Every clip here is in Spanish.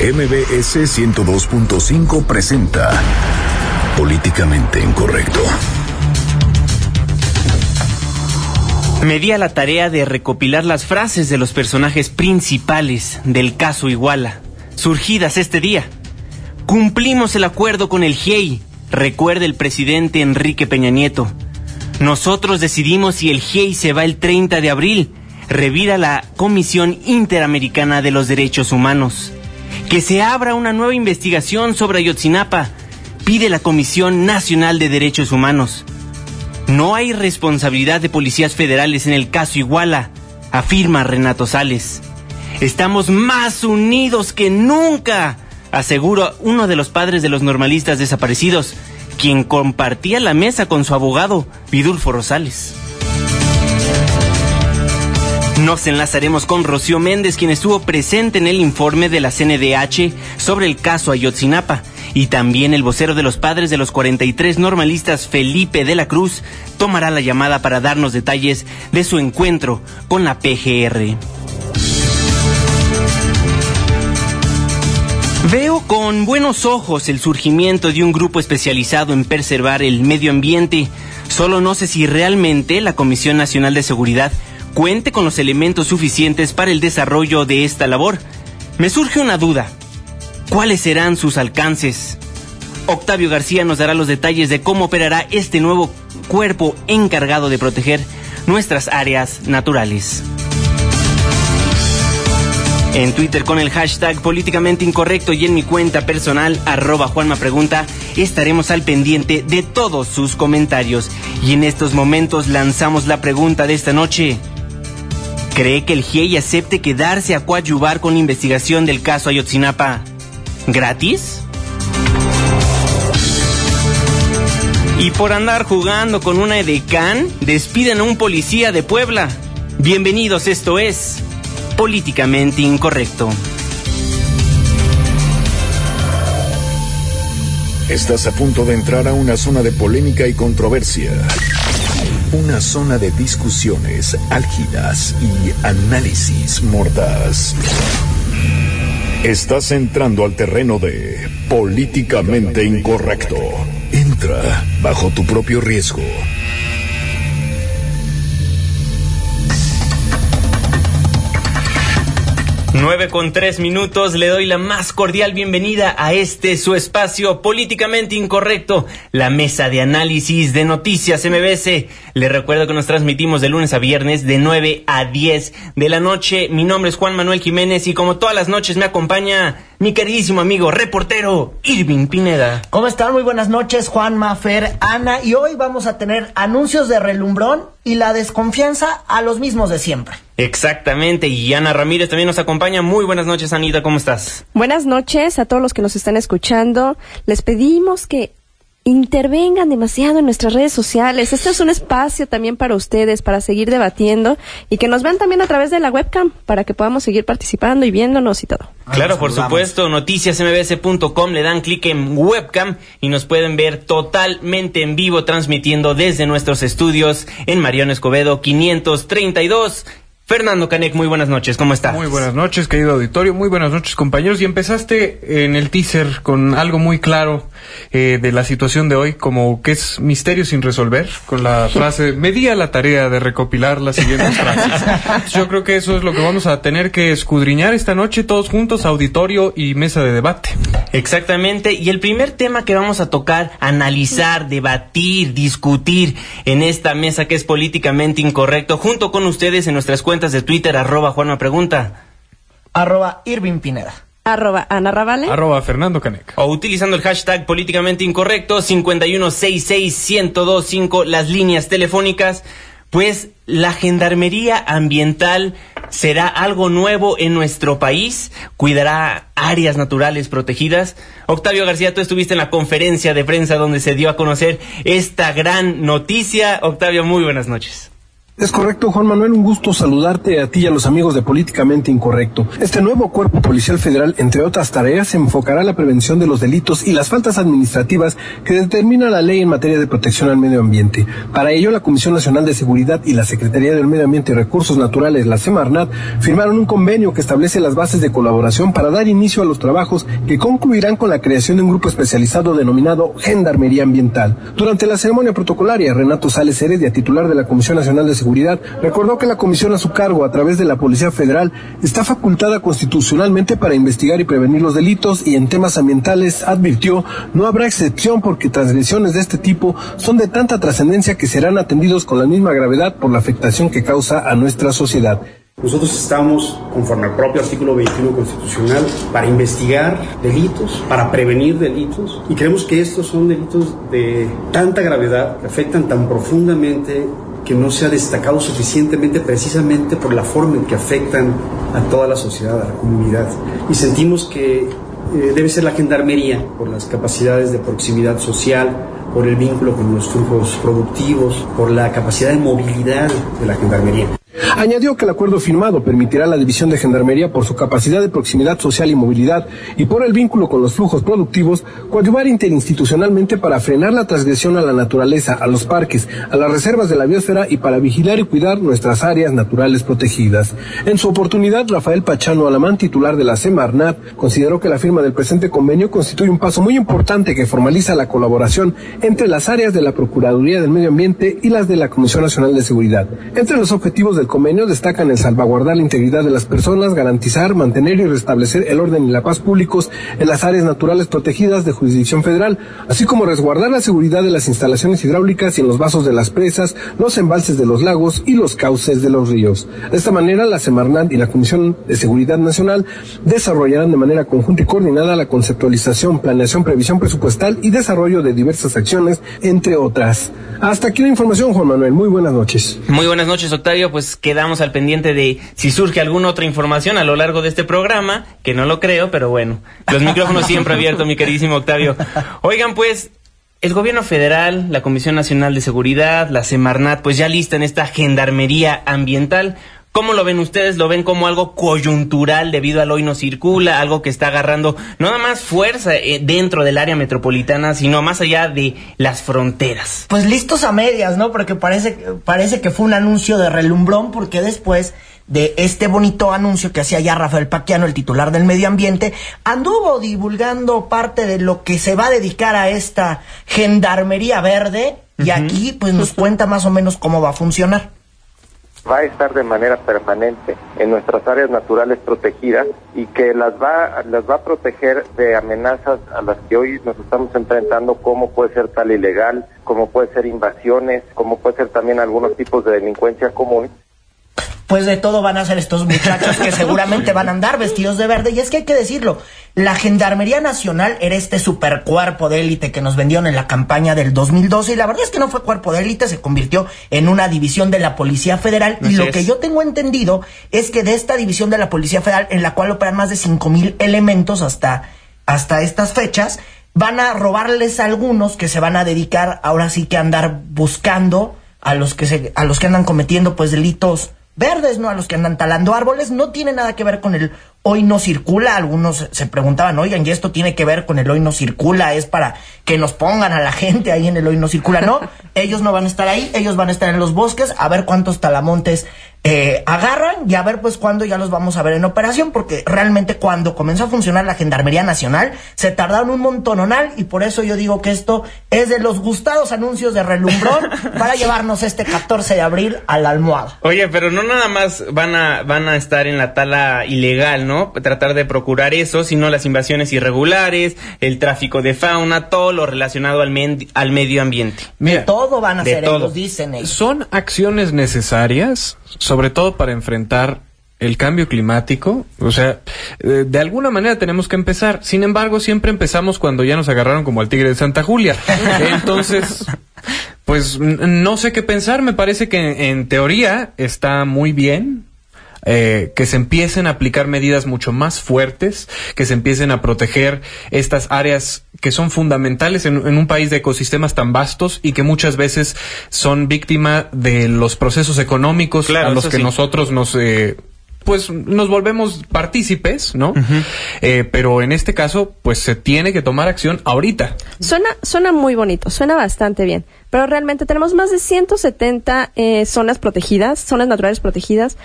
MBS 102.5 presenta Políticamente Incorrecto. Me di a la tarea de recopilar las frases de los personajes principales del caso Iguala, surgidas este día. Cumplimos el acuerdo con el GIEI, recuerda el presidente Enrique Peña Nieto. Nosotros decidimos si el GIEI se va el 30 de abril, revira la Comisión Interamericana de los Derechos Humanos. Que se abra una nueva investigación sobre Ayotzinapa, pide la Comisión Nacional de Derechos Humanos. No hay responsabilidad de policías federales en el caso Iguala, afirma Renato Sales. Estamos más unidos que nunca, asegura uno de los padres de los normalistas desaparecidos, quien compartía la mesa con su abogado, Vidulfo Rosales. Nos enlazaremos con Rocío Méndez, quien estuvo presente en el informe de la CNDH sobre el caso Ayotzinapa. Y también el vocero de los padres de los 43 normalistas, Felipe de la Cruz, tomará la llamada para darnos detalles de su encuentro con la PGR. Veo con buenos ojos el surgimiento de un grupo especializado en preservar el medio ambiente. Solo no sé si realmente la Comisión Nacional de Seguridad cuente con los elementos suficientes para el desarrollo de esta labor. Me surge una duda. ¿Cuáles serán sus alcances? Octavio García nos dará los detalles de cómo operará este nuevo cuerpo encargado de proteger nuestras áreas naturales. En Twitter con el hashtag políticamente incorrecto y en mi cuenta personal arroba Juanma Pregunta estaremos al pendiente de todos sus comentarios. Y en estos momentos lanzamos la pregunta de esta noche. ¿Cree que el GIEI acepte quedarse a coadyuvar con la investigación del caso Ayotzinapa gratis? Y por andar jugando con una edecán, despiden a un policía de Puebla. Bienvenidos, esto es Políticamente Incorrecto. Estás a punto de entrar a una zona de polémica y controversia. Una zona de discusiones álgidas y análisis mordaz. Estás entrando al terreno de políticamente incorrecto. Entra bajo tu propio riesgo. 9 con 3 minutos, le doy la más cordial bienvenida a este su espacio políticamente incorrecto, la mesa de análisis de noticias MBS. Le recuerdo que nos transmitimos de lunes a viernes de 9 a 10 de la noche. Mi nombre es Juan Manuel Jiménez y como todas las noches me acompaña mi queridísimo amigo reportero Irving Pineda. ¿Cómo están? Muy buenas noches, Juan, Mafer, Ana. Y hoy vamos a tener anuncios de relumbrón y la desconfianza a los mismos de siempre. Exactamente, y Ana Ramírez también nos acompaña. Muy buenas noches, Anita, ¿cómo estás? Buenas noches a todos los que nos están escuchando. Les pedimos que intervengan demasiado en nuestras redes sociales. Este es un espacio también para ustedes, para seguir debatiendo y que nos vean también a través de la webcam para que podamos seguir participando y viéndonos y todo. Claro, por supuesto, noticiasmbs.com, le dan clic en webcam y nos pueden ver totalmente en vivo transmitiendo desde nuestros estudios en Mariano Escobedo 532 Fernando Canek, muy buenas noches, ¿cómo estás? Muy buenas noches, querido auditorio, muy buenas noches, compañeros. Y empezaste en el teaser con algo muy claro eh, de la situación de hoy, como que es misterio sin resolver, con la frase, me di a la tarea de recopilar las siguientes frases. Yo creo que eso es lo que vamos a tener que escudriñar esta noche todos juntos, auditorio y mesa de debate. Exactamente, y el primer tema que vamos a tocar, analizar, debatir, discutir en esta mesa que es políticamente incorrecto, junto con ustedes en nuestras cuentas de Twitter, arroba Juanma Pregunta. Arroba Irving Pineda. Arroba Ana Ravale. Arroba Fernando Caneca. O utilizando el hashtag políticamente incorrecto 5166125, las líneas telefónicas. Pues la gendarmería ambiental será algo nuevo en nuestro país, cuidará áreas naturales protegidas. Octavio García, tú estuviste en la conferencia de prensa donde se dio a conocer esta gran noticia. Octavio, muy buenas noches. Es correcto, Juan Manuel, un gusto saludarte a ti y a los amigos de Políticamente Incorrecto. Este nuevo cuerpo policial federal, entre otras tareas, se enfocará en la prevención de los delitos y las faltas administrativas que determina la ley en materia de protección al medio ambiente. Para ello, la Comisión Nacional de Seguridad y la Secretaría del Medio Ambiente y Recursos Naturales, la Semarnat, firmaron un convenio que establece las bases de colaboración para dar inicio a los trabajos que concluirán con la creación de un grupo especializado denominado Gendarmería Ambiental. Durante la ceremonia protocolaria, Renato Sales Heredia, titular de la Comisión Nacional de Seguridad, recordó que la comisión a su cargo a través de la Policía Federal está facultada constitucionalmente para investigar y prevenir los delitos y en temas ambientales advirtió no habrá excepción porque transgresiones de este tipo son de tanta trascendencia que serán atendidos con la misma gravedad por la afectación que causa a nuestra sociedad. Nosotros estamos, conforme al propio artículo 21 constitucional, para investigar delitos, para prevenir delitos, y creemos que estos son delitos de tanta gravedad, que afectan tan profundamente que no se ha destacado suficientemente precisamente por la forma en que afectan a toda la sociedad, a la comunidad. Y sentimos que eh, debe ser la gendarmería por las capacidades de proximidad social, por el vínculo con los flujos productivos, por la capacidad de movilidad de la gendarmería. Añadió que el acuerdo firmado permitirá la División de Gendarmería, por su capacidad de proximidad social y movilidad y por el vínculo con los flujos productivos, coadyuvar interinstitucionalmente para frenar la transgresión a la naturaleza, a los parques, a las reservas de la biosfera y para vigilar y cuidar nuestras áreas naturales protegidas. En su oportunidad, Rafael Pachano Alamán, titular de la Semarnat, consideró que la firma del presente convenio constituye un paso muy importante que formaliza la colaboración entre las áreas de la Procuraduría del Medio Ambiente y las de la Comisión Nacional de Seguridad. Entre los objetivos del convenio destacan el salvaguardar la integridad de las personas, garantizar, mantener y restablecer el orden y la paz públicos en las áreas naturales protegidas de jurisdicción federal, así como resguardar la seguridad de las instalaciones hidráulicas y en los vasos de las presas, los embalses de los lagos y los cauces de los ríos. De esta manera, la Semarnat y la Comisión de Seguridad Nacional desarrollarán de manera conjunta y coordinada la conceptualización, planeación, previsión presupuestal y desarrollo de diversas acciones, entre otras. Hasta aquí la información, Juan Manuel. Muy buenas noches. Muy buenas noches, Octavio. Pues quedamos al pendiente de si surge alguna otra información a lo largo de este programa, que no lo creo, pero bueno, los micrófonos siempre abiertos, mi queridísimo Octavio. Oigan, pues, el gobierno federal, la Comisión Nacional de Seguridad, la Semarnat, pues ya lista en esta gendarmería ambiental. ¿Cómo lo ven ustedes? ¿Lo ven como algo coyuntural debido al hoy no circula? Algo que está agarrando no nada más fuerza eh, dentro del área metropolitana, sino más allá de las fronteras. Pues listos a medias, ¿no? Porque parece, parece que fue un anuncio de relumbrón porque después de este bonito anuncio que hacía ya Rafael Paquiano, el titular del medio ambiente, anduvo divulgando parte de lo que se va a dedicar a esta gendarmería verde y aquí pues nos cuenta más o menos cómo va a funcionar va a estar de manera permanente en nuestras áreas naturales protegidas y que las va las va a proteger de amenazas a las que hoy nos estamos enfrentando como puede ser tal ilegal, como puede ser invasiones, como puede ser también algunos tipos de delincuencia común pues de todo van a ser estos muchachos que seguramente van a andar vestidos de verde. Y es que hay que decirlo, la Gendarmería Nacional era este super cuerpo de élite que nos vendieron en la campaña del 2012 y la verdad es que no fue cuerpo de élite, se convirtió en una división de la Policía Federal. Y lo que yo tengo entendido es que de esta división de la Policía Federal en la cual operan más de cinco mil elementos hasta, hasta estas fechas, van a robarles a algunos que se van a dedicar ahora sí que a andar buscando a los que se, a los que andan cometiendo pues delitos verdes, ¿no? A los que andan talando árboles, no tiene nada que ver con el hoy no circula. Algunos se preguntaban, oigan, ¿y esto tiene que ver con el hoy no circula? ¿Es para que nos pongan a la gente ahí en el hoy no circula? No, ellos no van a estar ahí, ellos van a estar en los bosques a ver cuántos talamontes eh, agarran y a ver pues cuándo ya los vamos a ver en operación, porque realmente cuando comenzó a funcionar la Gendarmería Nacional se tardaron un montononal y por eso yo digo que esto es de los gustados anuncios de relumbrón para llevarnos este 14 de abril a la almohada. Oye, pero no nada más van a, van a estar en la tala ilegal, ¿no? Tratar de procurar eso, sino las invasiones irregulares, el tráfico de fauna, todo lo relacionado al, al medio ambiente. de todo van a ser, ellos dicen ellos. Son acciones necesarias sobre todo para enfrentar el cambio climático, o sea, eh, de alguna manera tenemos que empezar. Sin embargo, siempre empezamos cuando ya nos agarraron como al tigre de Santa Julia. Entonces, pues no sé qué pensar. Me parece que en teoría está muy bien. Eh, que se empiecen a aplicar medidas mucho más fuertes, que se empiecen a proteger estas áreas que son fundamentales en, en un país de ecosistemas tan vastos y que muchas veces son víctima de los procesos económicos Claro, a los que sí. nosotros nos eh, pues nos volvemos partícipes, ¿no? Eh, pero en este caso, pues se tiene que tomar acción ahorita. Suena, suena muy bonito, suena bastante bien, pero realmente tenemos más de 170 eh, zonas protegidas, zonas naturales protegidas.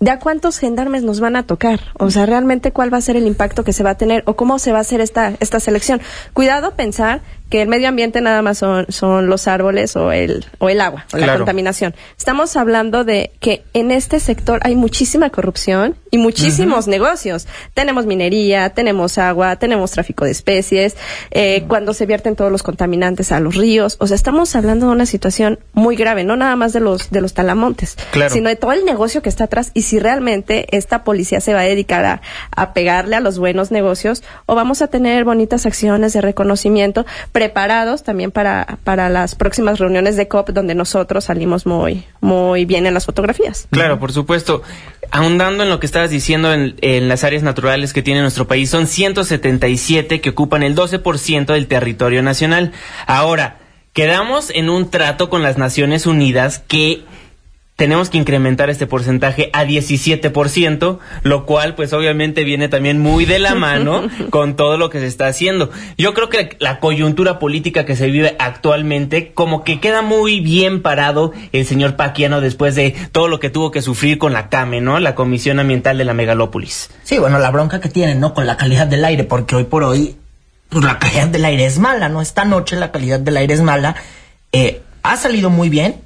¿De a cuántos gendarmes nos van a tocar? O sea, realmente cuál va a ser el impacto que se va a tener o cómo se va a hacer esta, esta selección. Cuidado pensar que el medio ambiente nada más son, son los árboles o el, o el agua o la contaminación. Estamos hablando de que en este sector hay muchísima corrupción y muchísimos negocios. Tenemos minería, tenemos agua, tenemos tráfico de especies, eh, cuando se vierten todos los contaminantes a los ríos. O sea, estamos hablando de una situación muy grave, no nada más de los, de los talamontes, Claro. sino de todo el negocio que está atrás y si realmente esta policía se va a dedicar a, a pegarle a los buenos negocios o vamos a tener bonitas acciones de reconocimiento preparados también para, para las próximas reuniones de COP donde nosotros salimos muy, muy bien en las fotografías. Claro, por supuesto. Ahondando en lo que estabas diciendo en, en las áreas naturales que tiene nuestro país, son 177 que ocupan el 12% del territorio nacional. Ahora, quedamos en un trato con las Naciones Unidas que tenemos que incrementar este porcentaje a 17%, lo cual pues obviamente viene también muy de la mano con todo lo que se está haciendo. Yo creo que la coyuntura política que se vive actualmente como que queda muy bien parado el señor Paquiano después de todo lo que tuvo que sufrir con la CAME, ¿no? La Comisión Ambiental de la Megalópolis. Sí, bueno, la bronca que tienen, ¿no? Con la calidad del aire, porque hoy por hoy, pues la calidad del aire es mala, ¿no? Esta noche la calidad del aire es mala. Eh, ha salido muy bien,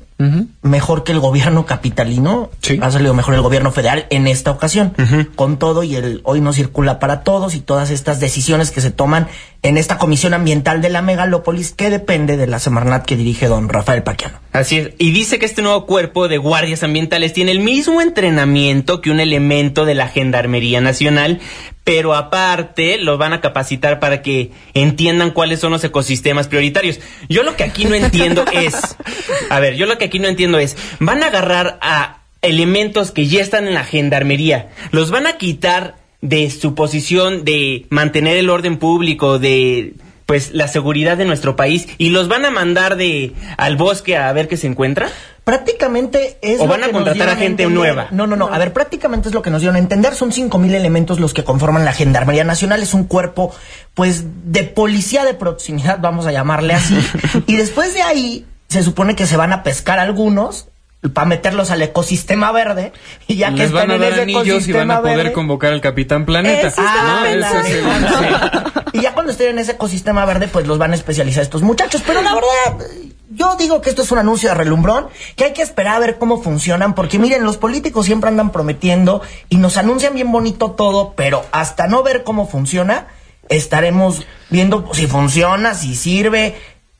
mejor que el gobierno capitalino. Sí. Ha salido mejor el gobierno federal en esta ocasión. Con todo y el hoy no circula para todos y todas estas decisiones que se toman en esta comisión ambiental de la megalópolis que depende de la Semarnat que dirige don Rafael Paquiano. Así es. Y dice que este nuevo cuerpo de guardias ambientales tiene el mismo entrenamiento que un elemento de la Gendarmería Nacional, pero aparte los van a capacitar para que entiendan cuáles son los ecosistemas prioritarios. Yo lo que aquí no entiendo es, a ver, yo lo que aquí no entiendo es, van a agarrar a elementos que ya están en la Gendarmería, los van a quitar de su posición de mantener el orden público, de pues la seguridad de nuestro país y los van a mandar de al bosque a ver qué se encuentra. Prácticamente es. ¿O van a que contratar a gente entender. nueva? No, no, no. A ver, prácticamente es lo que nos dieron a entender. Son 5.000 elementos los que conforman la Gendarmería Nacional. Es un cuerpo, pues, de policía de proximidad, vamos a llamarle así. y después de ahí, se supone que se van a pescar algunos para meterlos al ecosistema verde. Y ya que Les van están a en dar ese anillos y van a poder verde, convocar al Capitán Planeta. Ah, No, el- Y ya cuando estén en ese ecosistema verde, pues los van a especializar estos muchachos. Pero la verdad, yo digo que esto es un anuncio de relumbrón, que hay que esperar a ver cómo funcionan, porque miren, los políticos siempre andan prometiendo y nos anuncian bien bonito todo, pero hasta no ver cómo funciona, estaremos viendo si funciona, si sirve,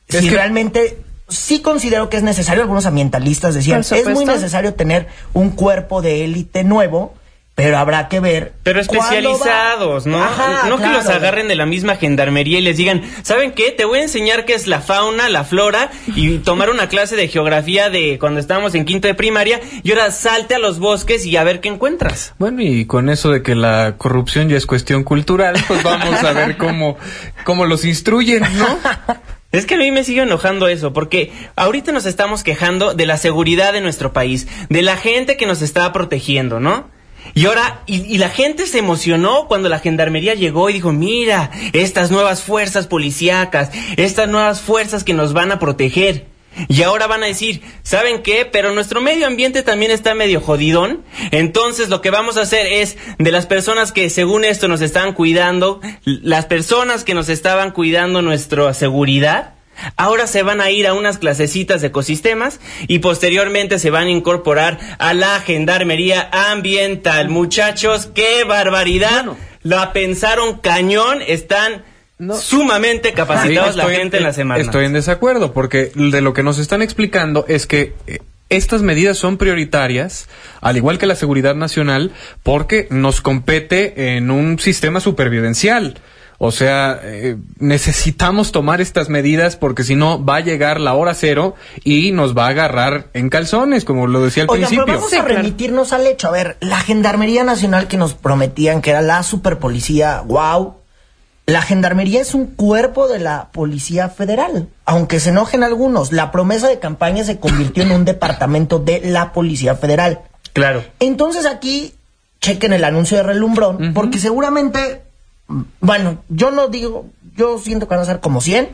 Es si que- realmente... Sí considero que es necesario, algunos ambientalistas decían, es muy necesario tener un cuerpo de élite nuevo, pero habrá que ver. Pero especializados, ¿no? Ajá, no que los agarren de la misma gendarmería y les digan, ¿saben qué? Te voy a enseñar qué es la fauna, la flora y tomar una clase de geografía de cuando estábamos en quinto de primaria y ahora salte a los bosques y a ver qué encuentras. Bueno, y con eso de que la corrupción ya es cuestión cultural, pues vamos a ver cómo, cómo los instruyen, ¿no? Es que a mí me sigue enojando eso, porque ahorita nos estamos quejando de la seguridad de nuestro país, de la gente que nos está protegiendo, ¿no? Y ahora, y, y la gente se emocionó cuando la gendarmería llegó y dijo, mira, estas nuevas fuerzas policíacas, estas nuevas fuerzas que nos van a proteger. Y ahora van a decir, ¿saben qué? Pero nuestro medio ambiente también está medio jodidón. Entonces lo que vamos a hacer es, de las personas que según esto nos estaban cuidando, las personas que nos estaban cuidando nuestra seguridad, ahora se van a ir a unas clasecitas de ecosistemas y posteriormente se van a incorporar a la gendarmería ambiental. Muchachos, qué barbaridad. La pensaron cañón, están sumamente capacitados Sí, la gente en la semana. Estoy en desacuerdo, porque de lo que nos están explicando es que eh, estas medidas son prioritarias, al igual que la seguridad nacional, porque nos compete en un sistema supervivencial. O sea, eh, necesitamos tomar estas medidas porque si no va a llegar la hora cero y nos va a agarrar en calzones, como lo decía al Oigan, principio. pero vamos Sí, a claro. remitirnos al hecho. A ver, la Gendarmería Nacional que nos prometían que era la superpolicía, wow. La Gendarmería es un cuerpo de la Policía Federal. Aunque se enojen algunos, la promesa de campaña se convirtió en un departamento de la Policía Federal. Claro. Entonces aquí chequen el anuncio de relumbrón, porque seguramente, mm, bueno, yo no digo, yo siento que van a ser como 100,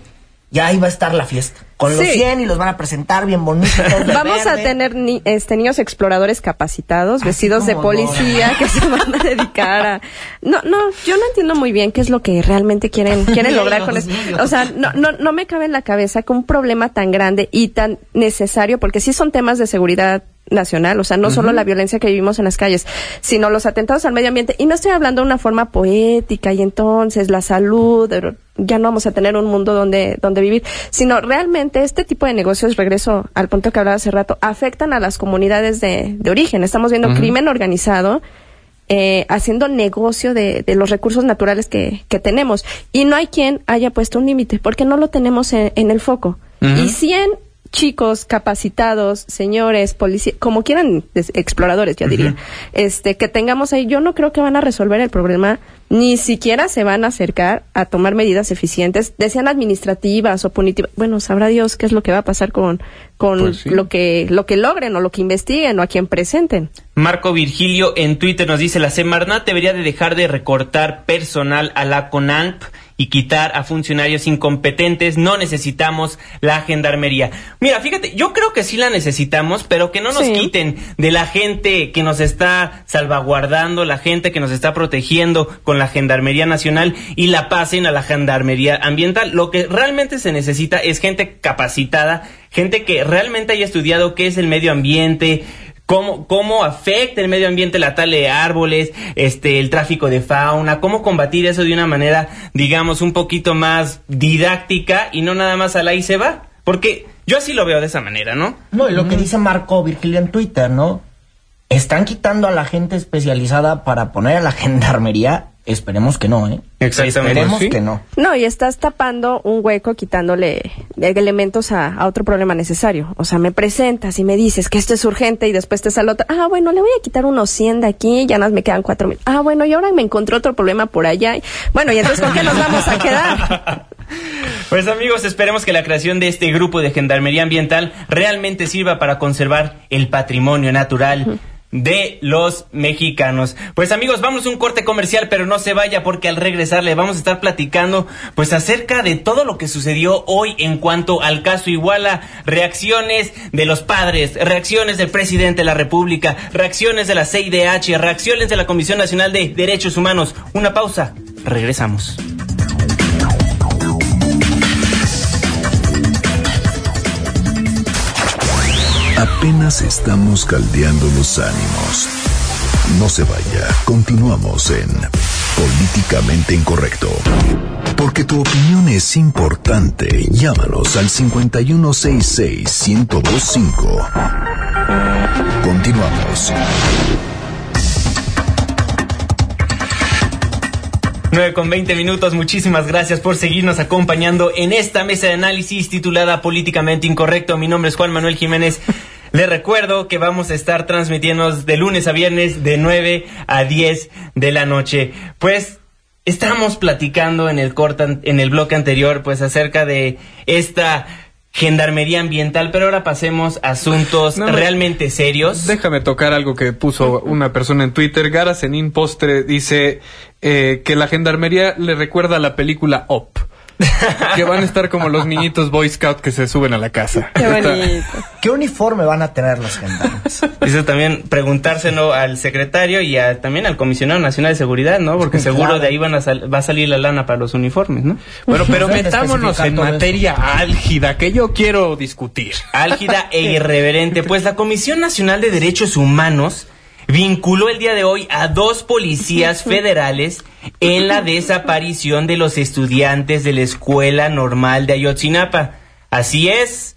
y ahí va a estar la fiesta. Con los Sí. 100 y los van a presentar bien bonitos. Vamos a tener ni- este, niños exploradores capacitados, Así vestidos de policía, que se van a dedicar a... No, no, yo no entiendo muy bien qué es lo que realmente quieren, quieren lograr con eso. O sea, no, no, no me cabe en la cabeza que un problema tan grande y tan necesario, porque sí son temas de seguridad nacional, o sea, no solo la violencia que vivimos en las calles, sino los atentados al medio ambiente. Y no estoy hablando de una forma poética y entonces la salud, ya no vamos a tener un mundo donde, donde vivir, sino realmente este tipo de negocios, regreso al punto que hablaba hace rato, afectan a las comunidades de, de origen. Estamos viendo crimen organizado eh, haciendo negocio de, de los recursos naturales que, que tenemos. Y no hay quien haya puesto un límite, porque no lo tenemos en, en el foco. Y 100 chicos capacitados, señores, policías, como quieran, exploradores, ya diría, este, que tengamos ahí, yo no creo que van a resolver el problema, ni siquiera se van a acercar a tomar medidas eficientes, desean administrativas o punitivas. Bueno, sabrá Dios qué es lo que va a pasar con, con Pues sí. lo que, lo que logren o lo que investiguen o a quien presenten. Marco Virgilio en Twitter nos dice, la Semarnat debería de dejar de recortar personal a la CONANP y quitar a funcionarios incompetentes. No necesitamos la gendarmería. Mira, fíjate, yo creo que sí la necesitamos, pero que no nos Sí. quiten de la gente que nos está salvaguardando, la gente que nos está protegiendo con la Gendarmería Nacional y la pasen a la Gendarmería Ambiental. Lo que realmente se necesita es gente capacitada, gente que realmente haya estudiado qué es el medio ambiente, cómo, cómo afecta el medio ambiente la tala de árboles, este, el tráfico de fauna, cómo combatir eso de una manera, digamos, un poquito más didáctica y no nada más a la y se va. Porque yo así lo veo de esa manera, ¿no? No, y lo que dice Marco Virgilio en Twitter, ¿no? Están quitando a la gente especializada para poner a la gendarmería. Esperemos que no, ¿eh? Exactamente. Esperemos Sí. que no. No, y estás tapando un hueco quitándole elementos a, a otro problema necesario. O sea, me presentas y me dices que esto es urgente y después te sale otra. Ah, bueno, le voy a quitar unos 100 de aquí, ya nada más me quedan cuatro mil. Ah, bueno, y ahora me encontré otro problema por allá. Bueno, y entonces, ¿con qué nos vamos a quedar? Pues amigos, esperemos que la creación de este grupo de gendarmería ambiental realmente sirva para conservar el patrimonio natural de los mexicanos. Pues amigos, vamos a un corte comercial, pero no se vaya porque al regresar le vamos a estar platicando pues acerca de todo lo que sucedió hoy en cuanto al caso Iguala, reacciones de los padres, reacciones del presidente de la República, reacciones de la CIDH, reacciones de la Comisión Nacional de Derechos Humanos. Una pausa, regresamos. Apenas estamos caldeando los ánimos. No se vaya, continuamos en Políticamente Incorrecto. Porque tu opinión es importante, llámanos al 5166-1025. Continuamos. 9 con 20 minutos, muchísimas gracias por seguirnos acompañando en esta mesa de análisis titulada Políticamente Incorrecto. Mi nombre es Juan Manuel Jiménez. Les recuerdo que vamos a estar transmitiendo de lunes a viernes de 9 a 10 de la noche. Pues estamos platicando en el corta, en el bloque anterior, pues acerca de esta gendarmería ambiental, pero ahora pasemos a asuntos No, realmente serios. Déjame tocar algo que puso una persona en Twitter. Gara Zenin Postre dice eh, que la gendarmería le recuerda a la película Op. que van a estar como los niñitos Boy Scout que se suben a la casa. Qué Está- bonito. ¿Qué uniforme van a tener los gendarmes? Dice también preguntárselo al secretario y a- también al comisionado nacional de seguridad, ¿no? Porque seguro de ahí van a sal- va a salir la lana para los uniformes, ¿no? Bueno, pero metámonos en todo eso. materia álgida que yo quiero discutir. Álgida e irreverente, pues la Comisión Nacional de Derechos Humanos vinculó el día de hoy a dos policías federales en la desaparición de los estudiantes de la Escuela Normal de Ayotzinapa. Así es,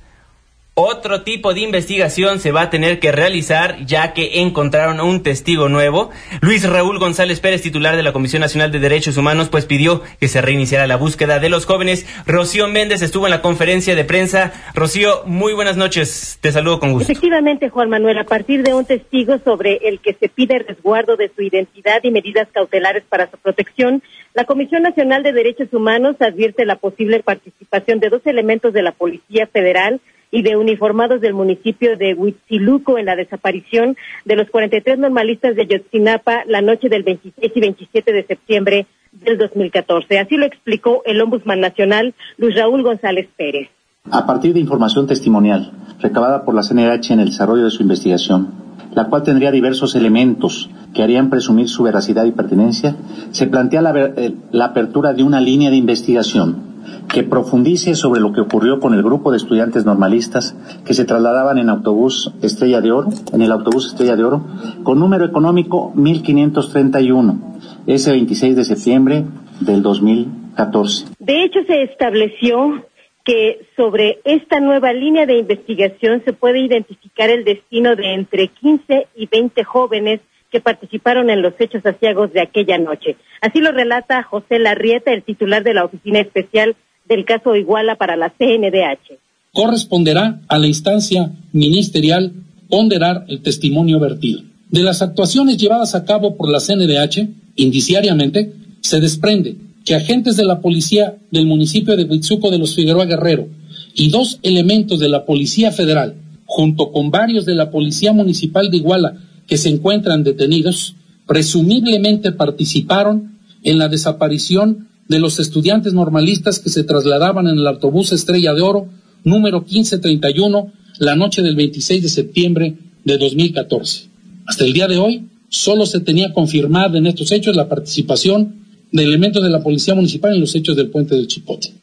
otro tipo de investigación se va a tener que realizar ya que encontraron un testigo nuevo. Luis Raúl González Pérez, titular de la Comisión Nacional de Derechos Humanos, pues pidió que se reiniciara la búsqueda de los jóvenes. Rocío Méndez estuvo en la conferencia de prensa. Rocío, muy buenas noches. Te saludo con gusto. Efectivamente, Juan Manuel, a partir de un testigo sobre el que se pide resguardo de su identidad y medidas cautelares para su protección, la Comisión Nacional de Derechos Humanos advierte la posible participación de dos elementos de la Policía Federal y de uniformados del municipio de Huitziluco en la desaparición de los 43 normalistas de Yotzinapa la noche del 26 y 27 de septiembre del 2014. Así lo explicó el Ombudsman Nacional, Luis Raúl González Pérez. A partir de información testimonial recabada por la CNH en el desarrollo de su investigación, la cual tendría diversos elementos que harían presumir su veracidad y pertinencia, se plantea la, eh, la apertura de una línea de investigación que profundice sobre lo que ocurrió con el grupo de estudiantes normalistas que se trasladaban en autobús Estrella de Oro, en el autobús Estrella de Oro, con número económico 1531, ese 26 de septiembre del 2014. De hecho, se estableció que sobre esta nueva línea de investigación se puede identificar el destino de entre 15 y 20 jóvenes participaron en los hechos asiagos de aquella noche. Así lo relata José Larrieta, el titular de la Oficina Especial del caso Iguala para la CNDH. Corresponderá a la instancia ministerial ponderar el testimonio vertido. De las actuaciones llevadas a cabo por la CNDH, indiciariamente, se desprende que agentes de la policía del municipio de Huitzuco de los Figueroa Guerrero y dos elementos de la Policía Federal, junto con varios de la Policía Municipal de Iguala que se encuentran detenidos, presumiblemente participaron en la desaparición de los estudiantes normalistas que se trasladaban en el autobús Estrella de Oro número 1531 la noche del 26 de septiembre de 2014. Hasta el día de hoy, solo se tenía confirmada en estos hechos la participación de elementos de la Policía Municipal en los hechos del puente del Chipote.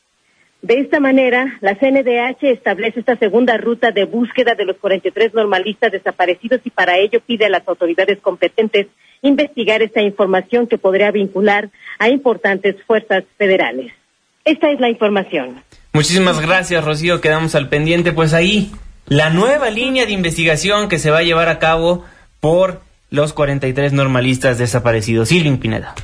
De esta manera, la CNDH establece esta segunda ruta de búsqueda de los 43 normalistas desaparecidos y para ello pide a las autoridades competentes investigar esta información que podría vincular a importantes fuerzas federales. Esta es la información. Muchísimas gracias, Rocío. Quedamos al pendiente. Pues ahí, la nueva línea de investigación que se va a llevar a cabo por los 43 normalistas desaparecidos. Silvin Pineda.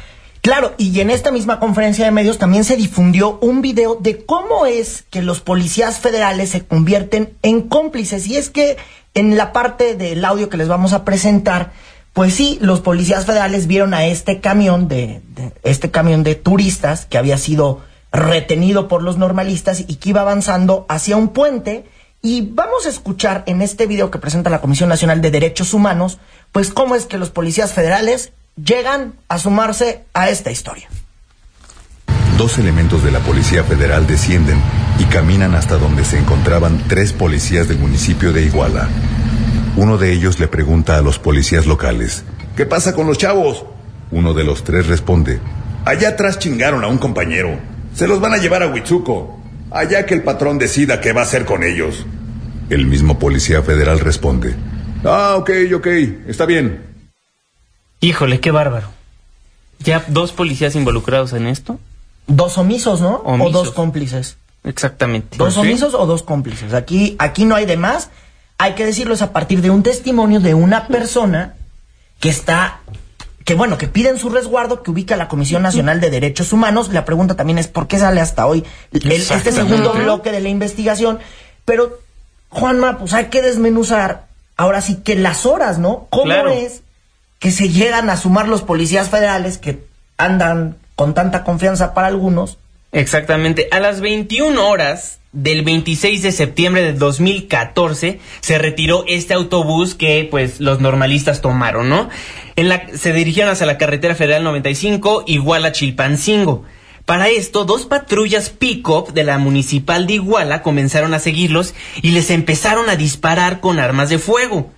Claro, y en esta misma conferencia de medios también se difundió un video de cómo es que los policías federales se convierten en cómplices. Y es que en la parte del audio que les vamos a presentar, pues sí, los policías federales vieron a este camión de, de este camión de turistas que había sido retenido por los normalistas y que iba avanzando hacia un puente. Y vamos a escuchar en este video que presenta la Comisión Nacional de Derechos Humanos, pues cómo es que los policías federales llegan a sumarse a esta historia. Dos elementos de la Policía Federal descienden y caminan hasta donde se encontraban tres policías del municipio de Iguala. Uno de ellos le pregunta a los policías locales, ¿qué pasa con los chavos? Uno de los tres responde, allá atrás chingaron a un compañero. Se los van a llevar a Huitzuco. Allá que el patrón decida qué va a hacer con ellos. El mismo policía federal responde, ah, ok, ok, está bien. Híjole, qué bárbaro. ¿Ya dos policías involucrados en esto? Dos omisos, ¿no? Omisos. O dos cómplices. Exactamente. Dos sí. omisos o dos cómplices. Aquí, aquí no hay de más. Hay que decirlo es a partir de un testimonio de una persona que está, que bueno, que piden su resguardo, que ubica la Comisión Nacional de Derechos Humanos. La pregunta también es por qué sale hasta hoy el- este segundo bloque de la investigación. Pero, Juanma, pues hay que desmenuzar ahora sí que las horas, ¿no? ¿Cómo Claro. es que se llegan a sumar los policías federales que andan con tanta confianza para algunos? Exactamente. A las 21 horas del 26 de septiembre de 2014 se retiró este autobús que pues los normalistas tomaron, ¿no? En la, se dirigieron hacia la carretera federal 95 Iguala Chilpancingo. Para esto, dos patrullas pick-up de la municipal de Iguala comenzaron a seguirlos y les empezaron a disparar con armas de fuego.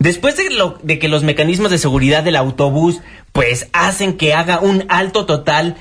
Después de, lo- de que los mecanismos de seguridad del autobús pues hacen que haga un alto total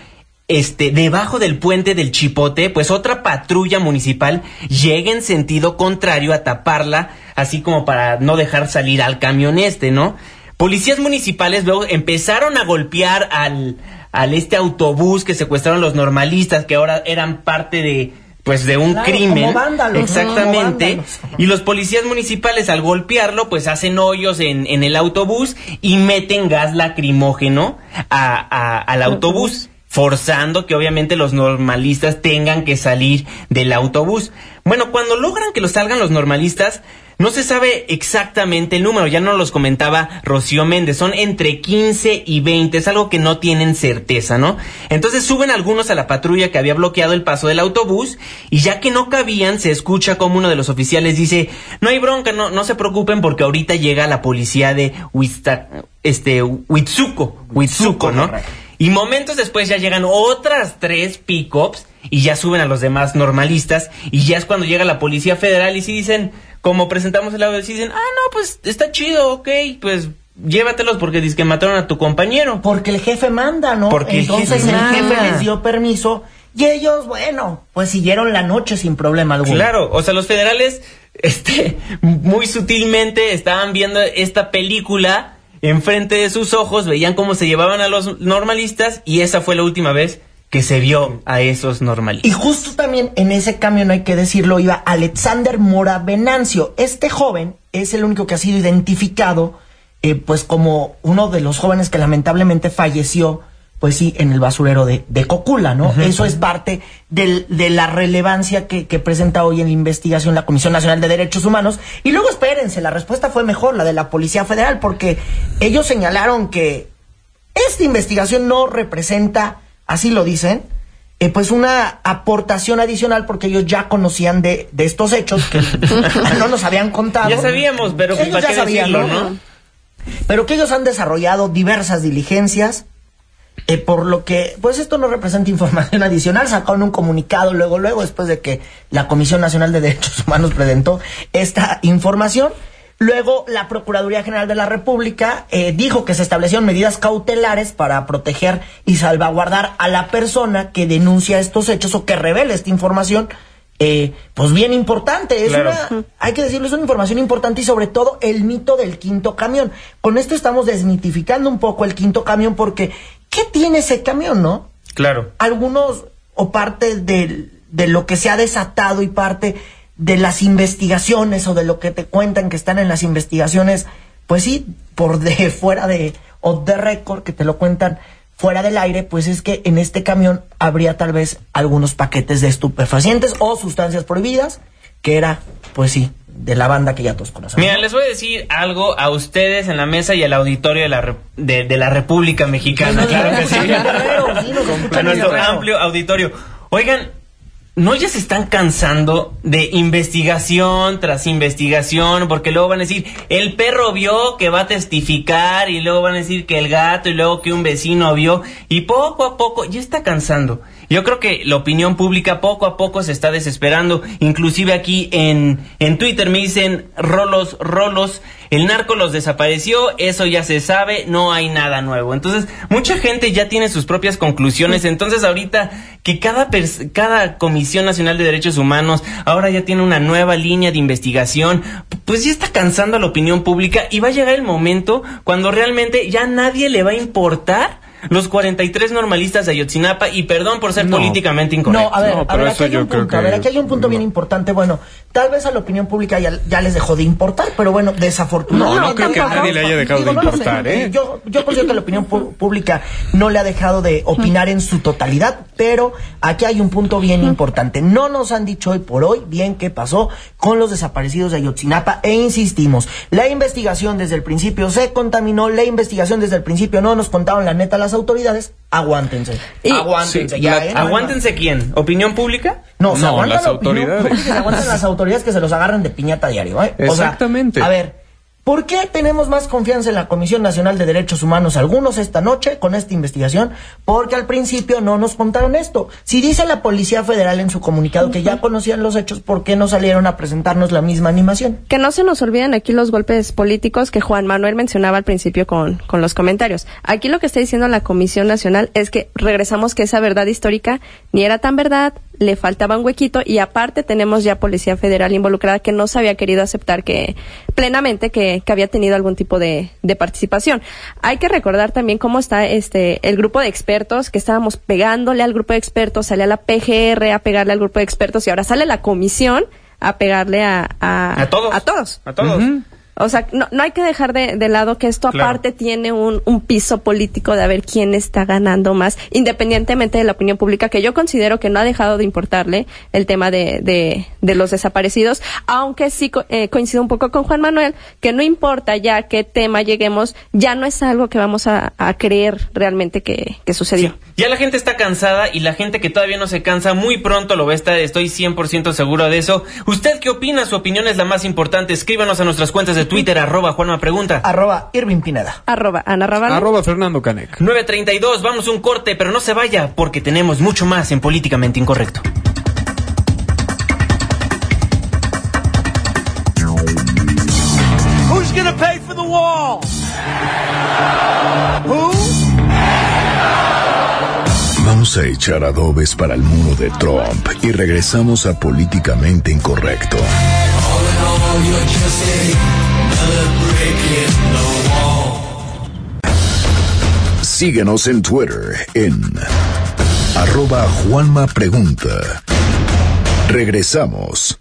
este debajo del puente del Chipote, pues otra patrulla municipal llega en sentido contrario a taparla, así como para no dejar salir al camión este, ¿no? Policías municipales luego empezaron a golpear al, al este autobús que secuestraron los normalistas, que ahora eran parte de, pues de un Claro, crimen. vándalos, Exactamente. Y los policías municipales al golpearlo, pues hacen hoyos en, en el autobús y meten gas lacrimógeno a- a- al autobús, forzando que obviamente los normalistas tengan que salir del autobús. Bueno, cuando logran que lo salgan los normalistas, no se sabe exactamente el número, ya no los comentaba Rocío Méndez, son entre 15 y 20, es algo que no tienen certeza, ¿no? Entonces suben algunos a la patrulla que había bloqueado el paso del autobús y ya que no cabían, se escucha como uno de los oficiales dice, no hay bronca, no, no se preocupen porque ahorita llega la policía de Huizta- este, Huitzuco, Huitzuco, ¿no? Y momentos después ya llegan otras tres pickups y ya suben a los demás normalistas y ya es cuando llega la policía federal y sí dicen, como presentamos el audio, sí dicen, ah, no, pues está chido, ok, pues llévatelos porque dice que mataron a tu compañero. Porque el jefe manda, ¿no? Porque el Entonces jefe el jefe les dio permiso y ellos, bueno, pues siguieron la noche sin problema alguno. Claro, o sea, los federales, este, muy sutilmente estaban viendo esta película enfrente de sus ojos, veían cómo se llevaban a los normalistas y esa fue la última vez que se vio a esos Y normalistas. justo también en ese camión, hay que decirlo, iba Alexander Mora Venancio. Este joven es el único que ha sido identificado, eh, pues como uno de los jóvenes que lamentablemente falleció, pues sí, en el basurero de, de Cocula, ¿no? Eso es parte del- de la relevancia que, que presenta hoy en la investigación la Comisión Nacional de Derechos Humanos. Y luego espérense, la respuesta fue mejor, la de la Policía Federal, porque ellos señalaron que esta investigación no representa, así lo dicen, eh, pues una aportación adicional porque ellos ya conocían de, de estos hechos que no nos habían contado. Ya sabíamos, pero Ellos ¿para ya qué sabían, decirlo, ¿no? no? Pero que ellos han desarrollado diversas diligencias, eh, por lo que, pues esto no representa información adicional. Sacaron un comunicado luego, luego, después de que la Comisión Nacional de Derechos Humanos presentó esta información. Luego, la Procuraduría General de la República eh, dijo que se establecieron medidas cautelares para proteger y salvaguardar a la persona que denuncia estos hechos o que revele esta información. eh, pues bien importante, es Claro. una, hay que decirlo, es una información importante y sobre todo el mito del quinto camión. Con esto estamos desmitificando un poco el quinto camión porque ¿qué tiene ese camión, no? Claro. Algunos o parte de lo que se ha desatado y parte de las investigaciones o de lo que te cuentan que están en las investigaciones, pues sí, por de fuera de o de récord que te lo cuentan fuera del aire, pues es que en este camión habría tal vez algunos paquetes de estupefacientes o sustancias prohibidas, que era, pues sí, de la banda que ya todos conocemos. Mira, les voy a decir algo a ustedes en la mesa y al auditorio de la, Re- de, de la República Mexicana. Claro que sí. A nuestro amplio auditorio. Oigan, ¿no ya se están cansando de investigación tras investigación? Porque luego van a decir, el perro vio que va a testificar y luego van a decir que el gato y luego que un vecino vio y poco a poco ya está cansando. Yo creo que la opinión pública poco a poco se está desesperando. Inclusive aquí en, en Twitter me dicen, rolos, rolos, el narco los desapareció, eso ya se sabe, no hay nada nuevo. Entonces, mucha gente ya tiene sus propias conclusiones. Entonces, ahorita que cada, pers- cada Comisión Nacional de Derechos Humanos ahora ya tiene una nueva línea de investigación, pues ya está cansando a la opinión pública y va a llegar el momento cuando realmente ya nadie le va a importar los 43 normalistas de Ayotzinapa y perdón por ser No. políticamente incorrecto. No, a ver, No, a pero ver, eso aquí hay un punto, a ver, aquí hay un punto bien importante. Bueno, tal vez a la opinión pública ya, ya les dejó de importar, pero bueno, desafortunadamente. No, no creo que a nadie le haya dejado de no lo sé. importar, ¿eh? Yo, yo considero que la opinión pública no le ha dejado de opinar en su totalidad, pero aquí hay un punto bien importante. No nos han dicho hoy por hoy bien qué pasó con los desaparecidos de Ayotzinapa e insistimos, la investigación desde el principio se contaminó, la investigación desde el principio no nos contaron la neta las autoridades, aguántense. Y- aguántense Sí, ya, la- ¿eh? No. Aguántense quién, opinión pública. No, se No, aguantan las la autoridades. pública se aguantan las autoridades que se los agarran de piñata diario, ¿eh? O sea, Exactamente. a ver, ¿por qué tenemos más confianza en la Comisión Nacional de Derechos Humanos algunos esta noche con esta investigación? Porque al principio no nos contaron esto. Si dice la Policía Federal en su comunicado que ya conocían los hechos, ¿por qué no salieron a presentarnos la misma animación? Que no se nos olviden aquí los golpes políticos que Juan Manuel mencionaba al principio con, con los comentarios. Aquí lo que está diciendo la Comisión Nacional es que regresamos que esa verdad histórica ni era tan verdad, le faltaba un huequito y aparte tenemos ya Policía Federal involucrada que no se había querido aceptar que plenamente que, que había tenido algún tipo de, de, participación. Hay que recordar también cómo está este el grupo de expertos que estábamos pegándole al grupo de expertos, sale a la PGR a pegarle al grupo de expertos y ahora sale la comisión a pegarle a, a, a todos. A todos. A todos. O sea, no, no hay que dejar de, de lado que esto Claro. aparte tiene un, un piso político de a ver quién está ganando más, independientemente de la opinión pública, que yo considero que no ha dejado de importarle el tema de, de, de los desaparecidos, aunque sí eh, coincido un poco con Juan Manuel, que no importa ya qué tema lleguemos, ya no es algo que vamos a, a creer realmente que, que sucedió. Ya la gente está cansada y la gente que todavía no se cansa muy pronto lo va a estar, estoy 100% seguro de eso. ¿Usted qué opina? Su opinión es la más importante. Escríbanos a nuestras cuentas de Twitter, arroba Juanma Pregunta. Arroba Irving Pineda. Arroba Ana Raval. Arroba Fernando Canek. 932, vamos un corte, pero no se vaya porque tenemos mucho más en Políticamente Incorrecto. Who's gonna pay for the wall? Who? Vamos a echar adobes para el muro de Trump y regresamos a Políticamente Incorrecto. Síguenos en Twitter en arroba Juanma Pregunta. Regresamos.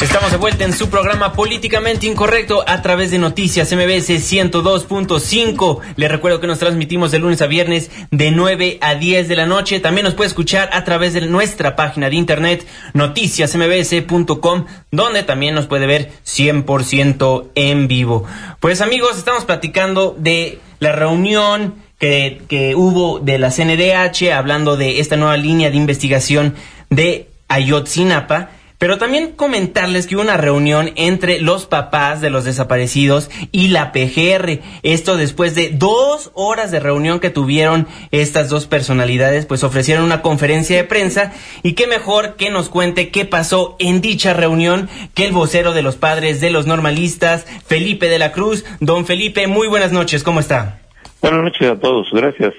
Estamos de vuelta en su programa Políticamente Incorrecto a través de Noticias MBS 102.5. Les recuerdo que nos transmitimos de lunes a viernes de 9 a 10 de la noche. También nos puede escuchar a través de nuestra página de internet noticiasmbs.com, donde también nos puede ver 100% en vivo. Pues amigos, estamos platicando de la reunión que, que hubo de la CNDH, hablando de esta nueva línea de investigación de Ayotzinapa. Pero también comentarles que hubo una reunión entre los papás de los desaparecidos y la PGR. Esto después de dos horas de reunión que tuvieron estas dos personalidades, pues ofrecieron una conferencia de prensa y qué mejor que nos cuente qué pasó en dicha reunión que el vocero de los padres de los normalistas, Felipe de la Cruz. Don Felipe, muy buenas noches, ¿cómo está? Buenas noches a todos, gracias.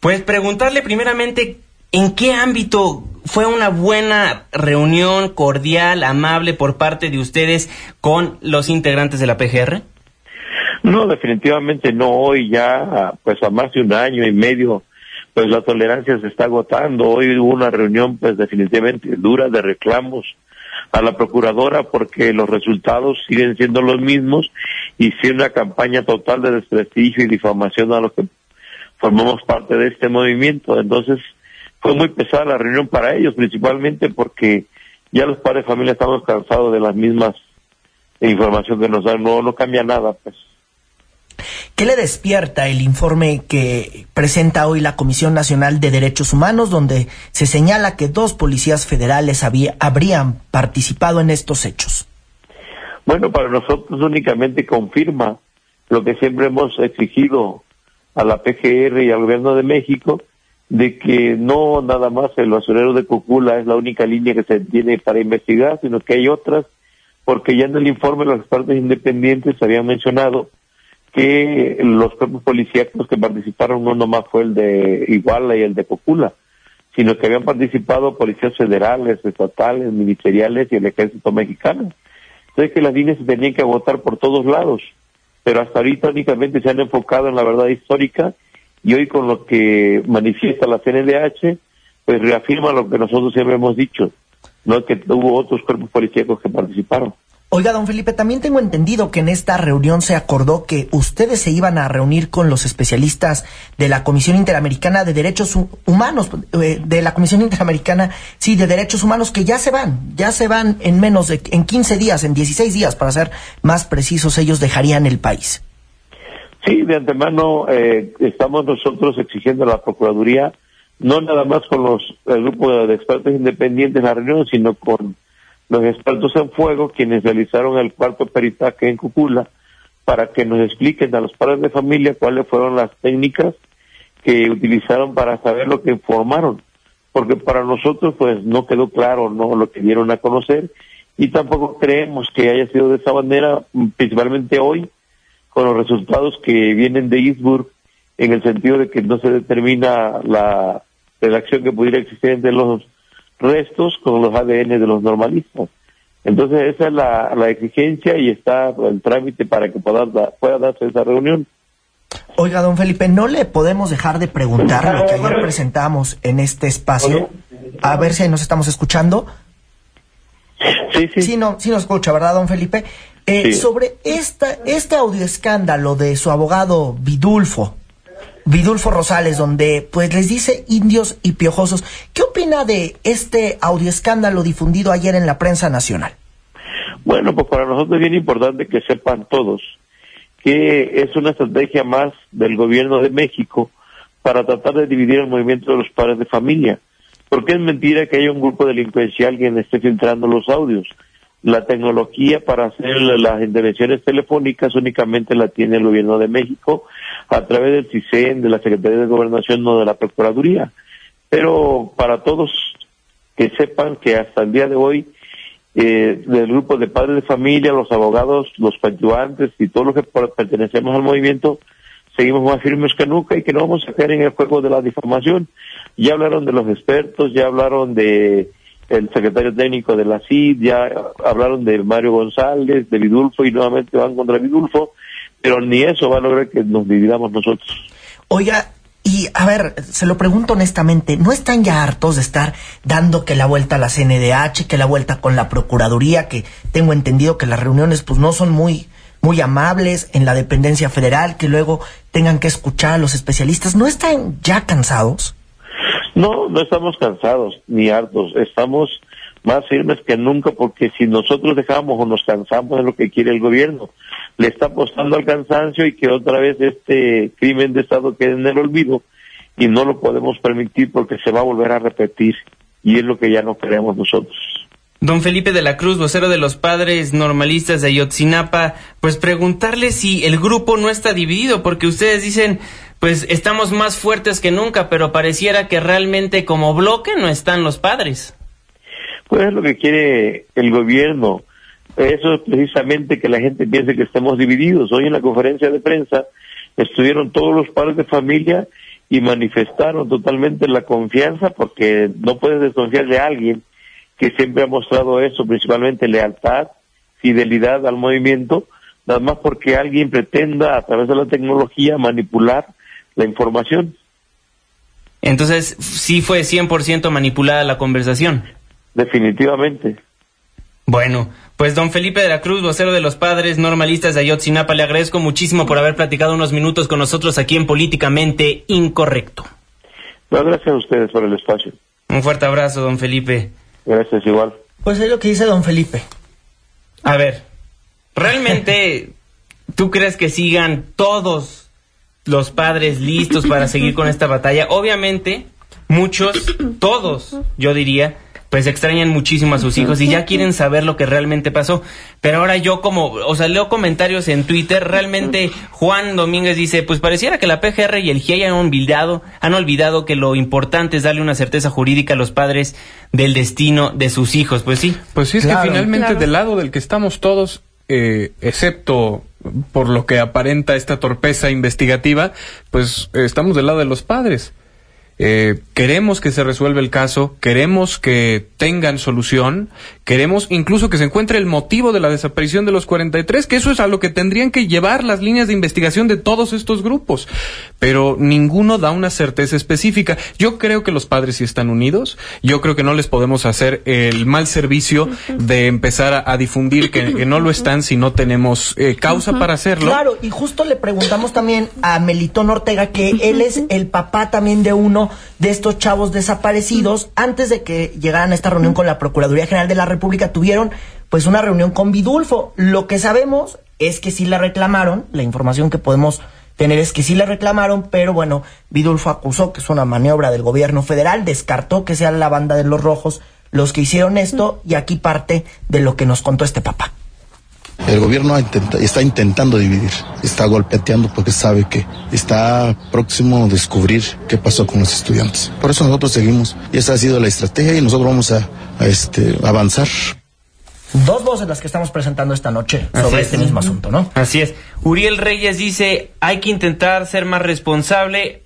Pues preguntarle primeramente en qué ámbito fue una buena reunión cordial, amable por parte de ustedes con los integrantes de la PGR. No, definitivamente no. Hoy ya, pues a más de un año y medio, pues la tolerancia se está agotando. Hoy hubo una reunión, pues definitivamente dura de reclamos a la procuradora porque los resultados siguen siendo los mismos y sí una campaña total de desprestigio y difamación a los que formamos parte de este movimiento. Entonces, fue muy pesada la reunión para ellos, principalmente porque ya los padres de familia estamos cansados de las mismas información que nos dan, no, no cambia nada, pues. ¿Qué le despierta el informe que presenta hoy la Comisión Nacional de Derechos Humanos, donde se señala que dos policías federales había- habrían participado en estos hechos? Bueno, para nosotros únicamente confirma lo que siempre hemos exigido a la PGR y al gobierno de México, de que no nada más el basurero de Cocula es la única línea que se tiene para investigar, sino que hay otras, porque ya en el informe los expertos independientes habían mencionado que los cuerpos policíacos que participaron no nomás fue el de Iguala y el de Cocula, sino que habían participado policías federales, estatales, ministeriales y el ejército mexicano. Entonces que las líneas se tenían que agotar por todos lados, pero hasta ahorita únicamente se han enfocado en la verdad histórica y hoy con lo que manifiesta la CNDH, pues reafirma lo que nosotros siempre hemos dicho, no que hubo otros cuerpos policíacos que participaron. Oiga, don Felipe, también tengo entendido que en esta reunión se acordó que ustedes se iban a reunir con los especialistas de la Comisión Interamericana de Derechos Hu- Humanos, eh, de la Comisión Interamericana, sí, de Derechos Humanos, que ya se van, ya se van en menos de, en 15 días, en 16 días, para ser más precisos, ellos dejarían el país. Sí, de antemano eh, estamos nosotros exigiendo a la Procuraduría, no nada más con los el grupo de expertos independientes en la reunión, sino con los expertos en fuego, quienes realizaron el cuarto peritaje en Cucula, para que nos expliquen a los padres de familia cuáles fueron las técnicas que utilizaron para saber lo que informaron. Porque para nosotros, pues, no quedó claro no lo que dieron a conocer y tampoco creemos que haya sido de esa manera, principalmente hoy, con los resultados que vienen de Eastburg, en el sentido de que no se determina la relación que pudiera existir entre los restos con los ADN de los normalistas. Entonces esa es la, la exigencia y está el trámite para que pueda, pueda darse esa reunión. Oiga, don Felipe, no le podemos dejar de preguntar lo que ayer presentamos en este espacio. A ver si ahí nos estamos escuchando. Sí, sí. Sí, no, sí nos escucha, ¿verdad, don Felipe? Eh, Sí. Sobre esta, este audioescándalo de su abogado Vidulfo, Vidulfo Rosales, donde pues les dice indios y piojosos, ¿qué opina de este audioescándalo difundido ayer en la prensa nacional? Bueno, pues para nosotros es bien importante que sepan todos que es una estrategia más del gobierno de México para tratar de dividir el movimiento de los padres de familia. Porque es mentira que haya un grupo delincuencial quien esté filtrando los audios. La tecnología para hacer las intervenciones telefónicas únicamente la tiene el gobierno de México a través del CISEN, de la Secretaría de Gobernación, no de la Procuraduría. Pero para todos que sepan que hasta el día de hoy eh, del grupo de padres de familia, los abogados, los coadyuvantes y todos los que pertenecemos al movimiento, seguimos más firmes que nunca y que no vamos a caer en el juego de la difamación. Ya hablaron de los expertos, ya hablaron de el secretario técnico de la CID, ya hablaron de Mario González, de Vidulfo y nuevamente van contra Vidulfo, pero ni eso va a lograr que nos dividamos nosotros. Oiga, y a ver, se lo pregunto honestamente, ¿no están ya hartos de estar dando que la vuelta a la CNDH, que la vuelta con la Procuraduría, que tengo entendido que las reuniones pues no son muy muy amables en la dependencia federal, que luego tengan que escuchar a los especialistas, ¿no están ya cansados? No, no estamos cansados ni hartos, estamos más firmes que nunca porque si nosotros dejamos o nos cansamos de lo que quiere el gobierno, le está apostando al cansancio y que otra vez este crimen de Estado quede en el olvido y no lo podemos permitir porque se va a volver a repetir y es lo que ya no queremos nosotros. Don Felipe de la Cruz, vocero de los padres normalistas de Ayotzinapa, pues preguntarle si el grupo no está dividido, porque ustedes dicen, pues estamos más fuertes que nunca, pero pareciera que realmente como bloque no están los padres. Pues es lo que quiere el gobierno. Eso es precisamente que la gente piense que estemos divididos. Hoy en la conferencia de prensa estuvieron todos los padres de familia y manifestaron totalmente la confianza porque no puedes desconfiar de alguien que siempre ha mostrado eso, principalmente lealtad, fidelidad al movimiento, nada más porque alguien pretenda a través de la tecnología manipular la información. Entonces, sí fue 100% manipulada la conversación. Definitivamente. Bueno, pues don Felipe de la Cruz, vocero de los padres normalistas de Ayotzinapa, le agradezco muchísimo por haber platicado unos minutos con nosotros aquí en Políticamente Incorrecto. Bueno, gracias a ustedes por el espacio. Un fuerte abrazo, don Felipe. Gracias igual. Pues es lo que dice don Felipe. A ver, ¿realmente tú crees que sigan todos los padres listos para seguir con esta batalla? Obviamente, muchos, todos, yo diría, pues extrañan muchísimo a sus hijos y ya quieren saber lo que realmente pasó. Pero ahora yo como, o sea, leo comentarios en Twitter, realmente Juan Domínguez dice, pues pareciera que la PGR y el GIEI han olvidado, han olvidado que lo importante es darle una certeza jurídica a los padres del destino de sus hijos. Pues sí. Pues sí, es Claro. que finalmente Claro. del lado del que estamos todos, eh, excepto por lo que aparenta esta torpeza investigativa, pues estamos del lado de los padres. Eh, queremos que se resuelva el caso, queremos que tengan solución, queremos incluso que se encuentre el motivo de la desaparición de los 43, que eso es a lo que tendrían que llevar las líneas de investigación de todos estos grupos. Pero ninguno da una certeza específica. Yo creo que los padres sí están unidos, yo creo que no les podemos hacer el mal servicio de empezar a, a difundir que, que no lo están si no tenemos eh, causa para hacerlo. Claro, y justo le preguntamos también a Melitón Ortega, que él es el papá también de uno de estos chavos desaparecidos. Antes de que llegaran a esta reunión con la Procuraduría General de la República, tuvieron pues una reunión con Vidulfo. Lo que sabemos es que sí le reclamaron, la información que podemos tener es que sí le reclamaron, pero bueno, Vidulfo acusó que es una maniobra del gobierno federal, descartó que sean la banda de los rojos los que hicieron esto, y aquí parte de lo que nos contó este papá. El gobierno intenta- está intentando dividir, está golpeteando porque sabe que está próximo a descubrir qué pasó con los estudiantes. Por eso nosotros seguimos y esa ha sido la estrategia y nosotros vamos a, a, este, avanzar. Dos voces las que estamos presentando esta noche sobre es. este mismo asunto, ¿no? Así es. Uriel Reyes dice, hay que intentar ser más responsable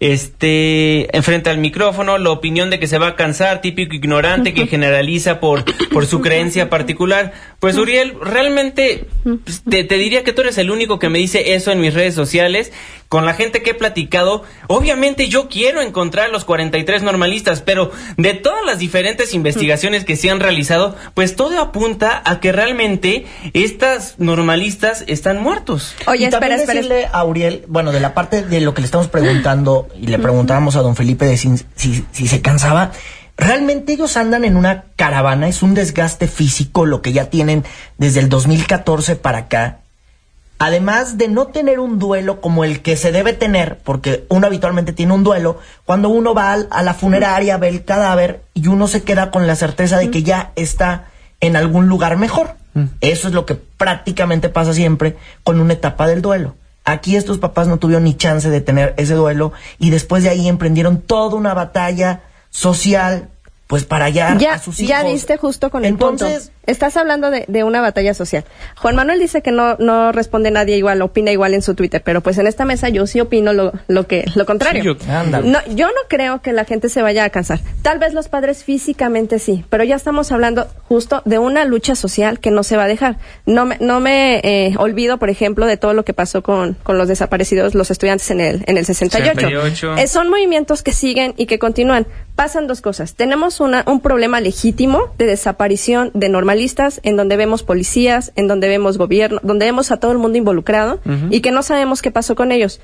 este enfrente al micrófono, la opinión de que se va a cansar, típico ignorante que generaliza por, por su creencia particular. Pues Uriel, realmente pues, te, te diría que tú eres el único que me dice eso en mis redes sociales. Con la gente que he platicado, obviamente yo quiero encontrar los 43 normalistas, pero de todas las diferentes investigaciones que se han realizado, pues todo apunta a que realmente estas normalistas están muertos. Oye, y también espera, decirle a Uriel, bueno, de la parte de lo que le estamos preguntando y le preguntábamos a don Felipe de si, si, si se cansaba, realmente ellos andan en una caravana, es un desgaste físico lo que ya tienen desde el 2014 para acá además de no tener un duelo como el que se debe tener, porque uno habitualmente tiene un duelo, cuando uno va a la funeraria, ve el cadáver y uno se queda con la certeza de que ya está en algún lugar mejor. Eso es lo que prácticamente pasa siempre con una etapa del duelo. Aquí estos papás no tuvieron ni chance de tener ese duelo y después de ahí emprendieron toda una batalla social, pues para allá ya, a sus hijos. Ya diste justo con el Entonces, punto. Estás hablando de, de, una batalla social. Juan Manuel dice que no, no responde nadie igual, opina igual en su Twitter, pero pues en esta mesa yo sí opino lo, lo que, lo contrario. Sí, yo, no, yo no creo que la gente se vaya a cansar. Tal vez los padres físicamente sí, pero ya estamos hablando justo de una lucha social que no se va a dejar. No me, no me eh, olvido, por ejemplo, de todo lo que pasó con, con los desaparecidos, los estudiantes en el, en el 68. 68. Eh, son movimientos que siguen y que continúan. Pasan dos cosas. Tenemos una, un problema legítimo de desaparición de en donde vemos policías, en donde vemos gobierno, donde vemos a todo el mundo involucrado uh -huh. y que no sabemos qué pasó con ellos.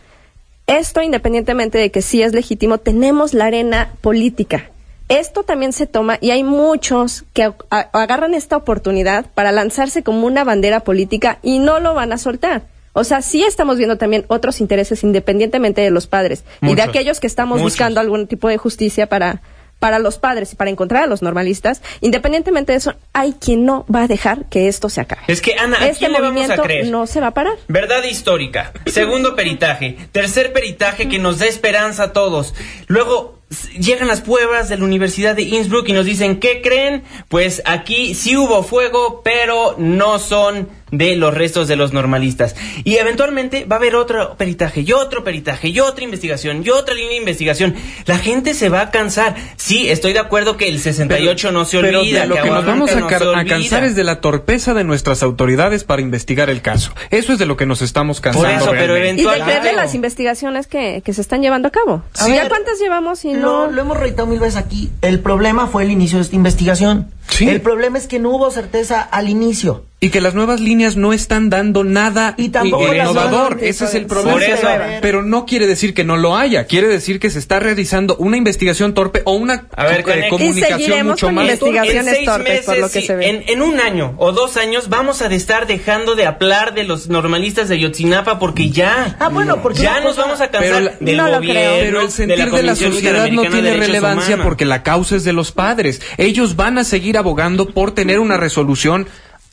Esto, independientemente de que sí es legítimo, tenemos la arena política. Esto también se toma y hay muchos que agarran esta oportunidad para lanzarse como una bandera política y no lo van a soltar. O sea, sí estamos viendo también otros intereses independientemente de los padres muchos, y de aquellos que estamos muchos. buscando algún tipo de justicia para, para los padres y para encontrar a los normalistas, independientemente de eso, hay quien no va a dejar que esto se acabe. Es que, Ana, ¿a este quién le movimiento vamos a creer? no se va a parar. Verdad histórica. Segundo peritaje. Tercer peritaje que nos da esperanza a todos. Luego, llegan las pruebas de la Universidad de Innsbruck y nos dicen, ¿qué creen? Pues aquí sí hubo fuego, pero no son de los restos de los normalistas. Y eventualmente va a haber otro peritaje, y otro peritaje, y otra investigación, y otra línea de investigación. La gente se va a cansar. Sí, estoy de acuerdo que el 68 pero, no se pero olvida. de lo que, nos vamos a, no a, cansar es de la torpeza de nuestras autoridades para investigar el caso. Eso es de lo que nos estamos cansando. Por eso, pero eventualmente... Y de, de las investigaciones que, que, se están llevando a cabo. A ¿Ya ver, cuántas llevamos y no? Lo, lo hemos reiterado mil veces aquí. El problema fue el inicio de esta investigación. Sí. El problema es que no hubo certeza al inicio. Y que las nuevas líneas no están dando nada y tampoco innovador. Ese es el problema. Eso, pero no quiere decir que no lo haya. Quiere decir que se está realizando una investigación torpe o una A ver, eh, comunicación mucho con más. investigaciones en seis torpes, meses, por lo que sí, se ve. En, en, un año o dos años vamos a estar dejando de hablar de los normalistas de Yotzinapa porque ya. Ah, bueno, porque ya nos vamos a cansar pero, del no lo gobierno. creo. Pero el sentir de la, de la sociedad no tiene de relevancia humanos. porque la causa es de los padres. Ellos van a seguir abogando por tener una resolución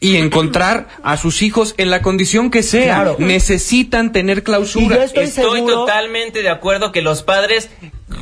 y encontrar a sus hijos en la condición que sea. Claro. Necesitan tener Y clausura. yo estoy, Estoy seguro. totalmente de acuerdo que los padres,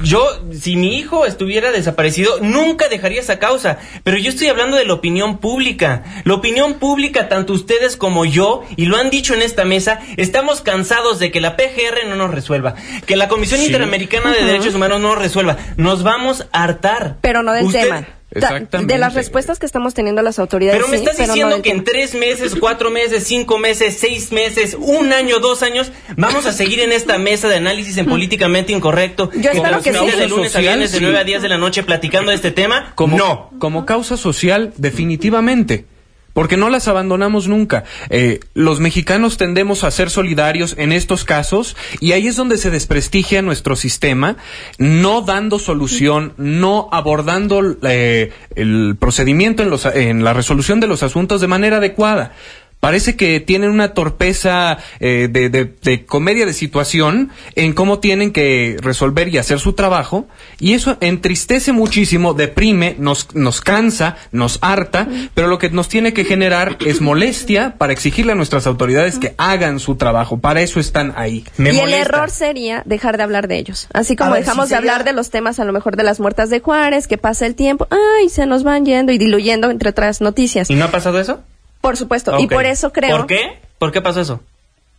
yo, si mi hijo estuviera desaparecido, nunca dejaría esa causa. Pero yo estoy hablando de la opinión pública. La opinión pública, tanto ustedes como yo, y lo han dicho en esta mesa, estamos cansados de que la PGR no nos resuelva, que la Comisión Sí. Interamericana de. Derechos Humanos no nos resuelva. Nos vamos a hartar. Pero no del Usted- tema. Ta- Exactamente. De las respuestas que estamos teniendo las autoridades. Pero me estás diciendo que en tres meses, cuatro meses, cinco meses, seis meses, un año, dos años, vamos a seguir en esta mesa de análisis en políticamente incorrecto. Yo que espero nos que mire sí. de lunes a Social, viernes, de sí. 9 a 10 de la noche platicando de este tema. Como, no. como causa social, definitivamente. Porque no las abandonamos nunca. Eh, los mexicanos tendemos a ser solidarios en estos casos y ahí es donde se desprestigia nuestro sistema, no dando solución, no abordando eh, el procedimiento en, los, en la resolución de los asuntos de manera adecuada. Parece que tienen una torpeza eh, de, de, de, comedia de situación en cómo tienen que resolver y hacer su trabajo y eso entristece muchísimo, deprime, nos, nos cansa, nos harta, pero lo que nos tiene que generar es molestia para exigirle a nuestras autoridades que hagan su trabajo. Para eso están ahí. Me y molesta. el error sería dejar de hablar de ellos. Así como ver, dejamos de sería- hablar de los temas a lo mejor de las muertas de Juárez, que pasa el tiempo, ay, se nos van yendo y diluyendo entre otras noticias. ¿Y no ha pasado eso? Por supuesto. Y por eso creo. ¿Por qué? ¿Por qué pasó eso?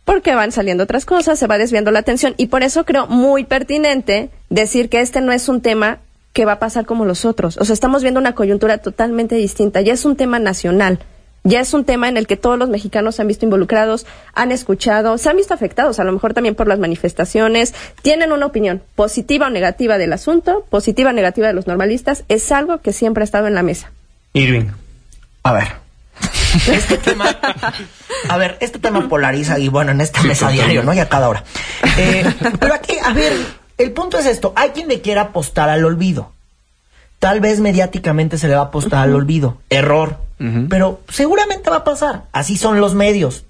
porque van saliendo otras cosas, se va desviando la atención y por eso creo muy pertinente decir que este no es un tema que va a pasar como los otros. O sea, estamos viendo una coyuntura totalmente distinta. Ya es un tema nacional. Ya es un tema en el que todos los mexicanos se han visto involucrados, han escuchado, se han visto afectados, a lo mejor también por las manifestaciones, tienen una opinión positiva o negativa del asunto, positiva o negativa de los normalistas, es algo que siempre ha estado en la mesa. Irving. A ver. Este tema, a ver, este tema polariza y bueno, en esta mesa diario, ¿no? Y a cada hora. Eh, pero aquí, a ver, el punto es esto, hay quien le quiera apostar al olvido. Tal vez mediáticamente se le va a apostar al olvido. Error. Pero seguramente va a pasar. Así son los medios.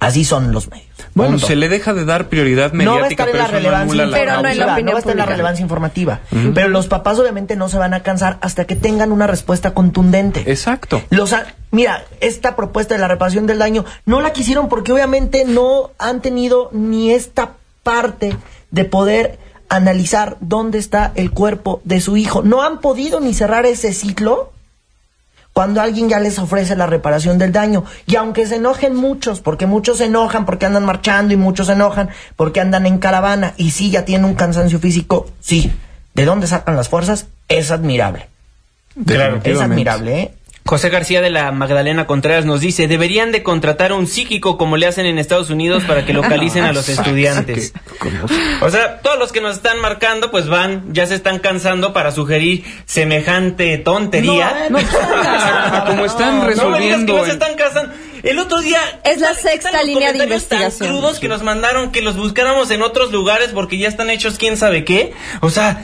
Así son los medios. Bueno, Punto. se le deja de dar prioridad no va a mediática, estar en la no relevancia la Pero no en la no va a estar en la relevancia informativa. Pero los papás obviamente no se van a cansar hasta que tengan una respuesta contundente. Exacto. Los a- mira, esta propuesta de la reparación del daño no la quisieron porque obviamente no han tenido ni esta parte de poder analizar dónde está el cuerpo de su hijo. No han podido ni cerrar ese ciclo cuando alguien ya les ofrece la reparación del daño. Y aunque se enojen muchos, porque muchos se enojan porque andan marchando y muchos se enojan porque andan en caravana y sí, ya tienen un cansancio físico, sí. ¿De dónde sacan las fuerzas? Es admirable. Es admirable, ¿eh? José García de la Magdalena Contreras nos dice, deberían de contratar a un psíquico como le hacen en Estados Unidos para que localicen a los estudiantes. O sea, todos los que nos están marcando, pues van, ya se están cansando para sugerir semejante tontería. No, eh, no, Como están No me digas que resolviendo no se están cansando. El otro día... Es la sexta línea de comentarios tan investigación. crudos que nos mandaron que los buscáramos en otros lugares porque ya están hechos quién sabe qué. O sea...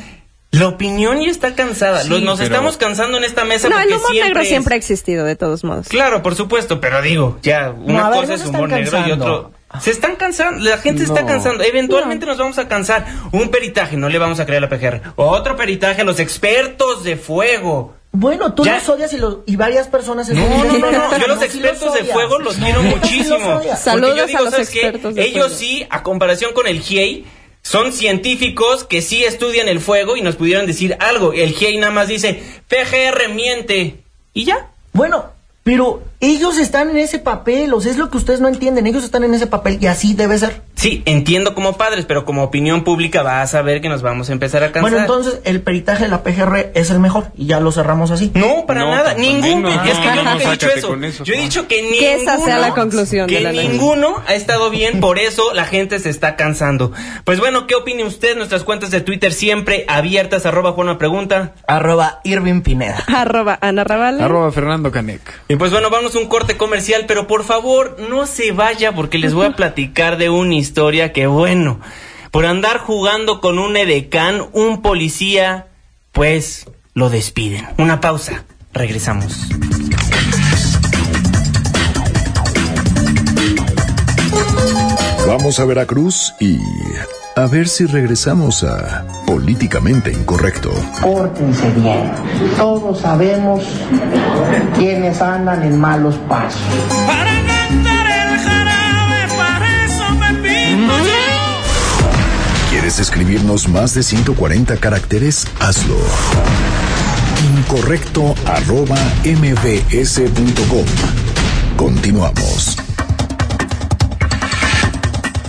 La opinión ya está cansada. Sí, Los- nos pero- estamos cansando en esta mesa No, el porque humor negro es- siempre ha existido, de todos modos. Claro, por supuesto, pero digo, ya, una ver, cosa no es humor negro y otro. Se están cansando, la gente se está cansando. Eventualmente nos vamos a cansar. Un peritaje, no le vamos a creer a la PGR. Otro peritaje a los expertos de fuego. Bueno, tú Ya. los odias y, los, y varias personas se No, no, no, no. Yo los sí expertos de fuego los quiero No, sí los muchísimo. Saludos Porque yo digo, a los expertos de Ellos fuego. sí, a comparación con el GIEI, son científicos que sí estudian el fuego y nos pudieran decir algo. El GIEI nada más dice, PGR miente. Y ya. Bueno, pero ellos están en ese papel, o sea, es lo que ustedes no entienden, ellos están en ese papel y así debe ser. Sí, entiendo como padres, pero como opinión pública vas a ver que nos vamos a empezar a cansar. Bueno, entonces el peritaje de la PGR es el mejor y ya lo cerramos así. No, para No, nada, pues, ningún. no, es que yo no, nunca he dicho eso. Yo he dicho que ninguno. Que esa sea la conclusión Que ninguno ha estado bien, por eso la gente se está cansando. Pues bueno, ¿qué opina usted? Nuestras cuentas de Twitter siempre abiertas, arroba Juana Pregunta. Arroba Irving Pineda. Arroba Ana Ravale. Arroba Fernando Canec. Y pues bueno, vamos un corte comercial, pero por favor no se vaya porque les voy a platicar de una historia que bueno, por andar jugando con un edecán, un policía, pues lo despiden. Una pausa, regresamos. Vamos a Veracruz y a ver si regresamos a Políticamente Incorrecto. Pórtense bien. Todos sabemos quiénes andan en malos pasos. Para cantar el jarabe, para eso me pinto yo. ¿Quieres escribirnos más de 140 caracteres? Hazlo. Incorrecto arroba mbs.com. Continuamos.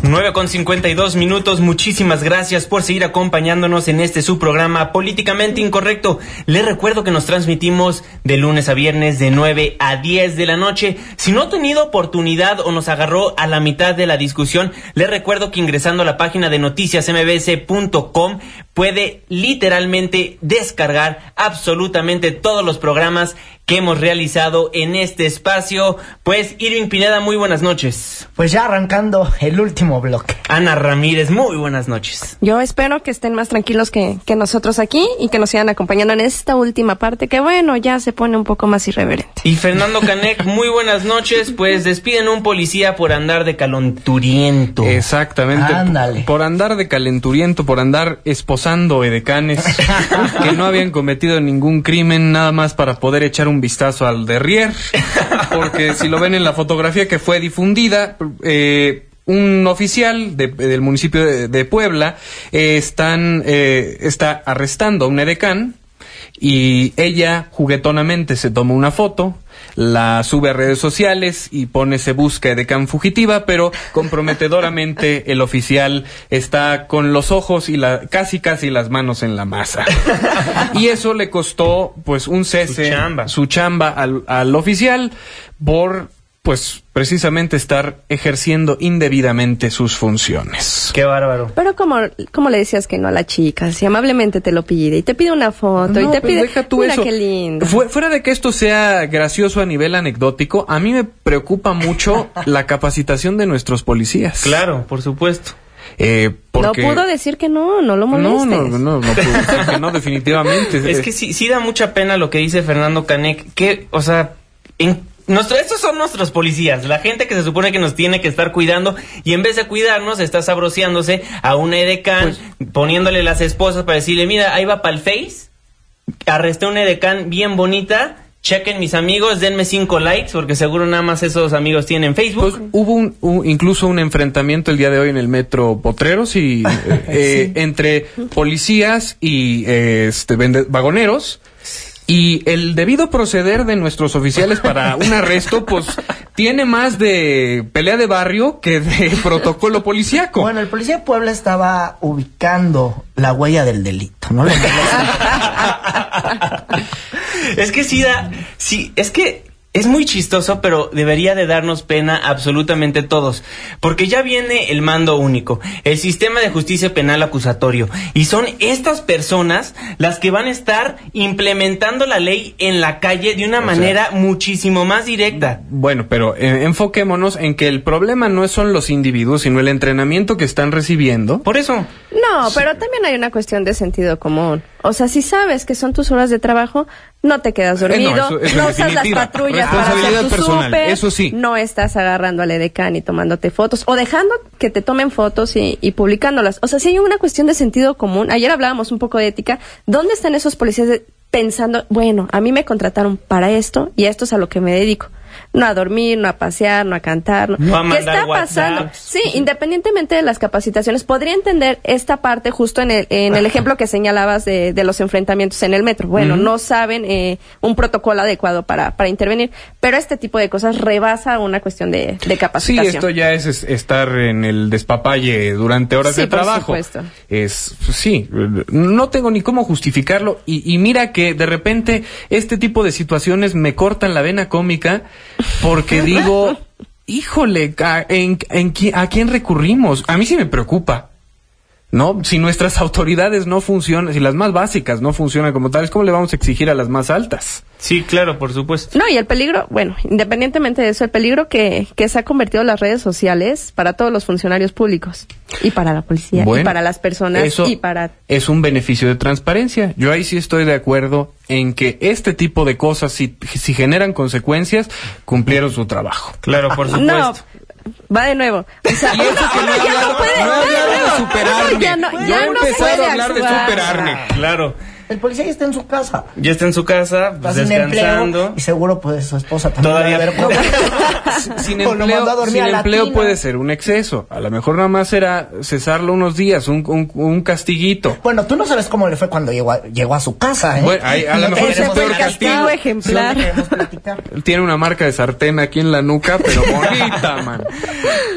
9 con 52 minutos. Muchísimas gracias por seguir acompañándonos en este su programa Políticamente Incorrecto. Les recuerdo que nos transmitimos de lunes a viernes de 9 a 10 de la noche. Si no ha tenido oportunidad o nos agarró a la mitad de la discusión, les recuerdo que ingresando a la página de noticiasmbs.com puede literalmente descargar absolutamente todos los programas que hemos realizado en este espacio. Pues Irving Pineda, muy buenas noches. Pues ya arrancando el último bloque. Ana Ramírez, muy buenas noches. Yo espero que estén más tranquilos que, que nosotros aquí y que nos sigan acompañando en esta última parte que bueno, ya se pone un poco más irreverente. Y Fernando Canec, muy buenas noches. Pues despiden a un policía por andar de calenturiento. Exactamente. Ándale. Por andar de calenturiento, por andar esposando edecanes que no habían cometido ningún crimen, nada más para poder echar un vistazo al derrier. Porque si lo ven en la fotografía que fue difundida, eh, un oficial de- del municipio de, de Puebla eh, están, eh, está arrestando a un edecán y ella juguetonamente se toma una foto la sube a redes sociales y pone se busca Edecán fugitiva, pero comprometedoramente el oficial está con los ojos y la, casi casi las manos en la masa. Y eso le costó pues un cese, su chamba, al, al oficial por pues precisamente estar ejerciendo indebidamente sus funciones. Qué bárbaro. Pero como, como le decías que no a la chica, si amablemente te lo pide y te pide una foto y te pide, deja tú mira eso. qué lindo. Fu- fuera de que esto sea gracioso a nivel anecdótico, a mí me preocupa mucho la capacitación de nuestros policías. Claro, por supuesto. Eh, porque... No pudo decir que no, no lo no, molestes. no, no, no, pudo decir que no, definitivamente. Es que sí, sí da mucha pena lo que dice Fernando Canek, que, o sea, en nuestro, estos son nuestros policías, la gente que se supone que nos tiene que estar cuidando y en vez de cuidarnos está sabroseándose a un edecán, poniéndole las esposas para decirle, mira, ahí va para el Face, arresté un edecán bien bonita, chequen mis amigos, denme cinco likes, porque seguro nada más esos amigos tienen Facebook. Pues hubo un, un- incluso un enfrentamiento el día de hoy en el metro Potreros y eh, eh, entre policías y eh, este vagoneros y el debido proceder de nuestros oficiales para un arresto pues tiene más de pelea de barrio que de protocolo policíaco. Bueno, el policía de Puebla estaba ubicando la huella del delito, ¿no? Es que sí da, sí, es que es muy chistoso, pero debería de darnos pena absolutamente todos, porque ya viene el mando único, el sistema de justicia penal acusatorio, y son estas personas las que van a estar implementando la ley en la calle de una manera muchísimo más directa. Bueno, pero eh, enfoquémonos en que el problema no son los individuos, sino el entrenamiento que están recibiendo. Por eso. No, pero también hay una cuestión de sentido común. O sea, si sabes que son tus horas de trabajo, no te quedas Eh, no, dormido, eso- eso no usas las patrullas para hacer tu personal, súper, eso sí. no estás agarrando al edecán y tomándote fotos o dejando que te tomen fotos y, y publicándolas. O sea, si hay una cuestión de sentido común. Ayer hablábamos un poco de ética. ¿Dónde están esos policías de- pensando, bueno, a mí me contrataron para esto y esto es a lo que me dedico? No a dormir, no a pasear, no a cantar. No, No a ¿Qué está pasando? Sí, independientemente de las capacitaciones, podría entender esta parte justo en el, en el ejemplo que señalabas de, de los enfrentamientos en el metro. Bueno, no saben eh, un protocolo adecuado para, para intervenir, pero este tipo de cosas rebasa una cuestión de, de Sí, capacitación. esto ya es, es estar en el despapalle durante horas Sí, de por trabajo. supuesto. Es, sí, no tengo ni cómo justificarlo y, y mira que de repente este tipo de situaciones me cortan la vena cómica porque digo, híjole, ¿a, en, en ¿a quién recurrimos? A mí sí me preocupa. ¿No? Si nuestras autoridades no funcionan, si las más básicas no funcionan como tales, ¿cómo le vamos a exigir a las más altas? Sí, claro, por supuesto. No, y el peligro, bueno, independientemente de eso, el peligro que, que se ha convertido las redes sociales para todos los funcionarios públicos y para la policía y para las personas eso y para es un beneficio de transparencia. Yo ahí sí estoy de acuerdo en que este tipo de cosas, si, si generan consecuencias, cumplieron su trabajo. Claro, por supuesto. No, va de nuevo. O sea, Y eso que no he hablado- no he va hablado de nuevo. superarme. No, ya no, No he empezado a hablar de superarme. Claro. El policía ya está en su casa. Ya está en su casa, pues sin descansando. empleo y seguro pues su esposa también Todavía- Sin a empleo, dormir sin a la empleo puede ser un exceso. A lo mejor nada más era cesarlo unos días, un, un, un castiguito. Bueno, tú no sabes cómo le fue cuando llegó a, llegó a su casa, ¿eh? Bueno, ahí, a lo mejor Ese es fue el peor castigo. ejemplar. Tiene una marca de sartén aquí en la nuca, pero bonita, man.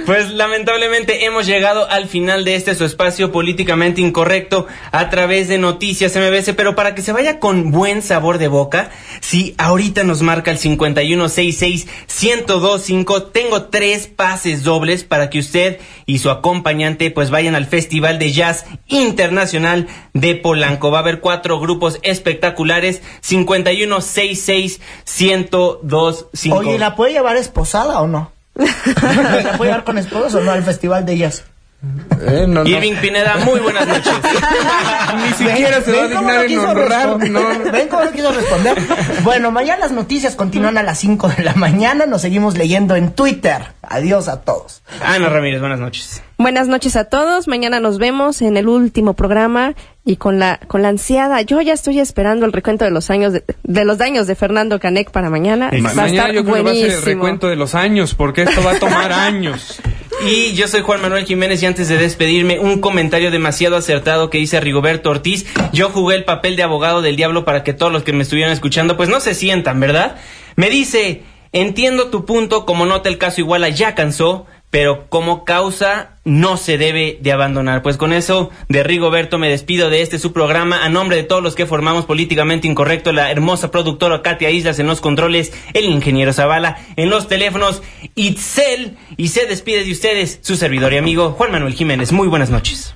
Pues lamentablemente hemos llegado al final de este su espacio políticamente incorrecto a través de Noticias MBS, pero para que se vaya con buen sabor de boca, si ahorita nos marca el 5166-1025, tengo tres pases dobles para que usted y su acompañante pues vayan al Festival de Jazz Internacional de Polanco. Va a haber cuatro grupos espectaculares, 5166-1025. Oye, ¿y ¿la puede llevar esposada o no? ¿La puede llevar con esposos o no al festival de ellas? Eh, no, no. Irving Pineda, muy buenas noches. Ni siquiera se va a ¿Ven cómo dignar no en quiso honrar. responder? No. ¿Ven cómo no quiso responder? Bueno, mañana las noticias continúan a las 5 de la mañana. Nos seguimos leyendo en Twitter. Adiós a todos. Ana Ramírez, buenas noches. Buenas noches a todos. Mañana nos vemos en el último programa y con la con la ansiada. Yo ya estoy esperando el recuento de los años de, de los daños de Fernando Canec para mañana. Ma- va a mañana estar yo creo que va a ser el recuento de los años, porque esto va a tomar años. Y yo soy Juan Manuel Jiménez y antes de despedirme, un comentario demasiado acertado que dice Rigoberto Ortiz. Yo jugué el papel de abogado del diablo para que todos los que me estuvieran escuchando pues no se sientan, ¿verdad? Me dice, entiendo tu punto, como nota el caso Iguala ya cansó, pero como causa no se debe de abandonar. Pues con eso, de Rigoberto me despido de este su programa a nombre de todos los que formamos políticamente incorrecto, la hermosa productora Katia Islas en los controles, el ingeniero Zavala en los teléfonos, Itzel, y se despide de ustedes su servidor y amigo Juan Manuel Jiménez. Muy buenas noches.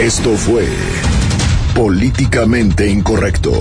Esto fue Políticamente Incorrecto.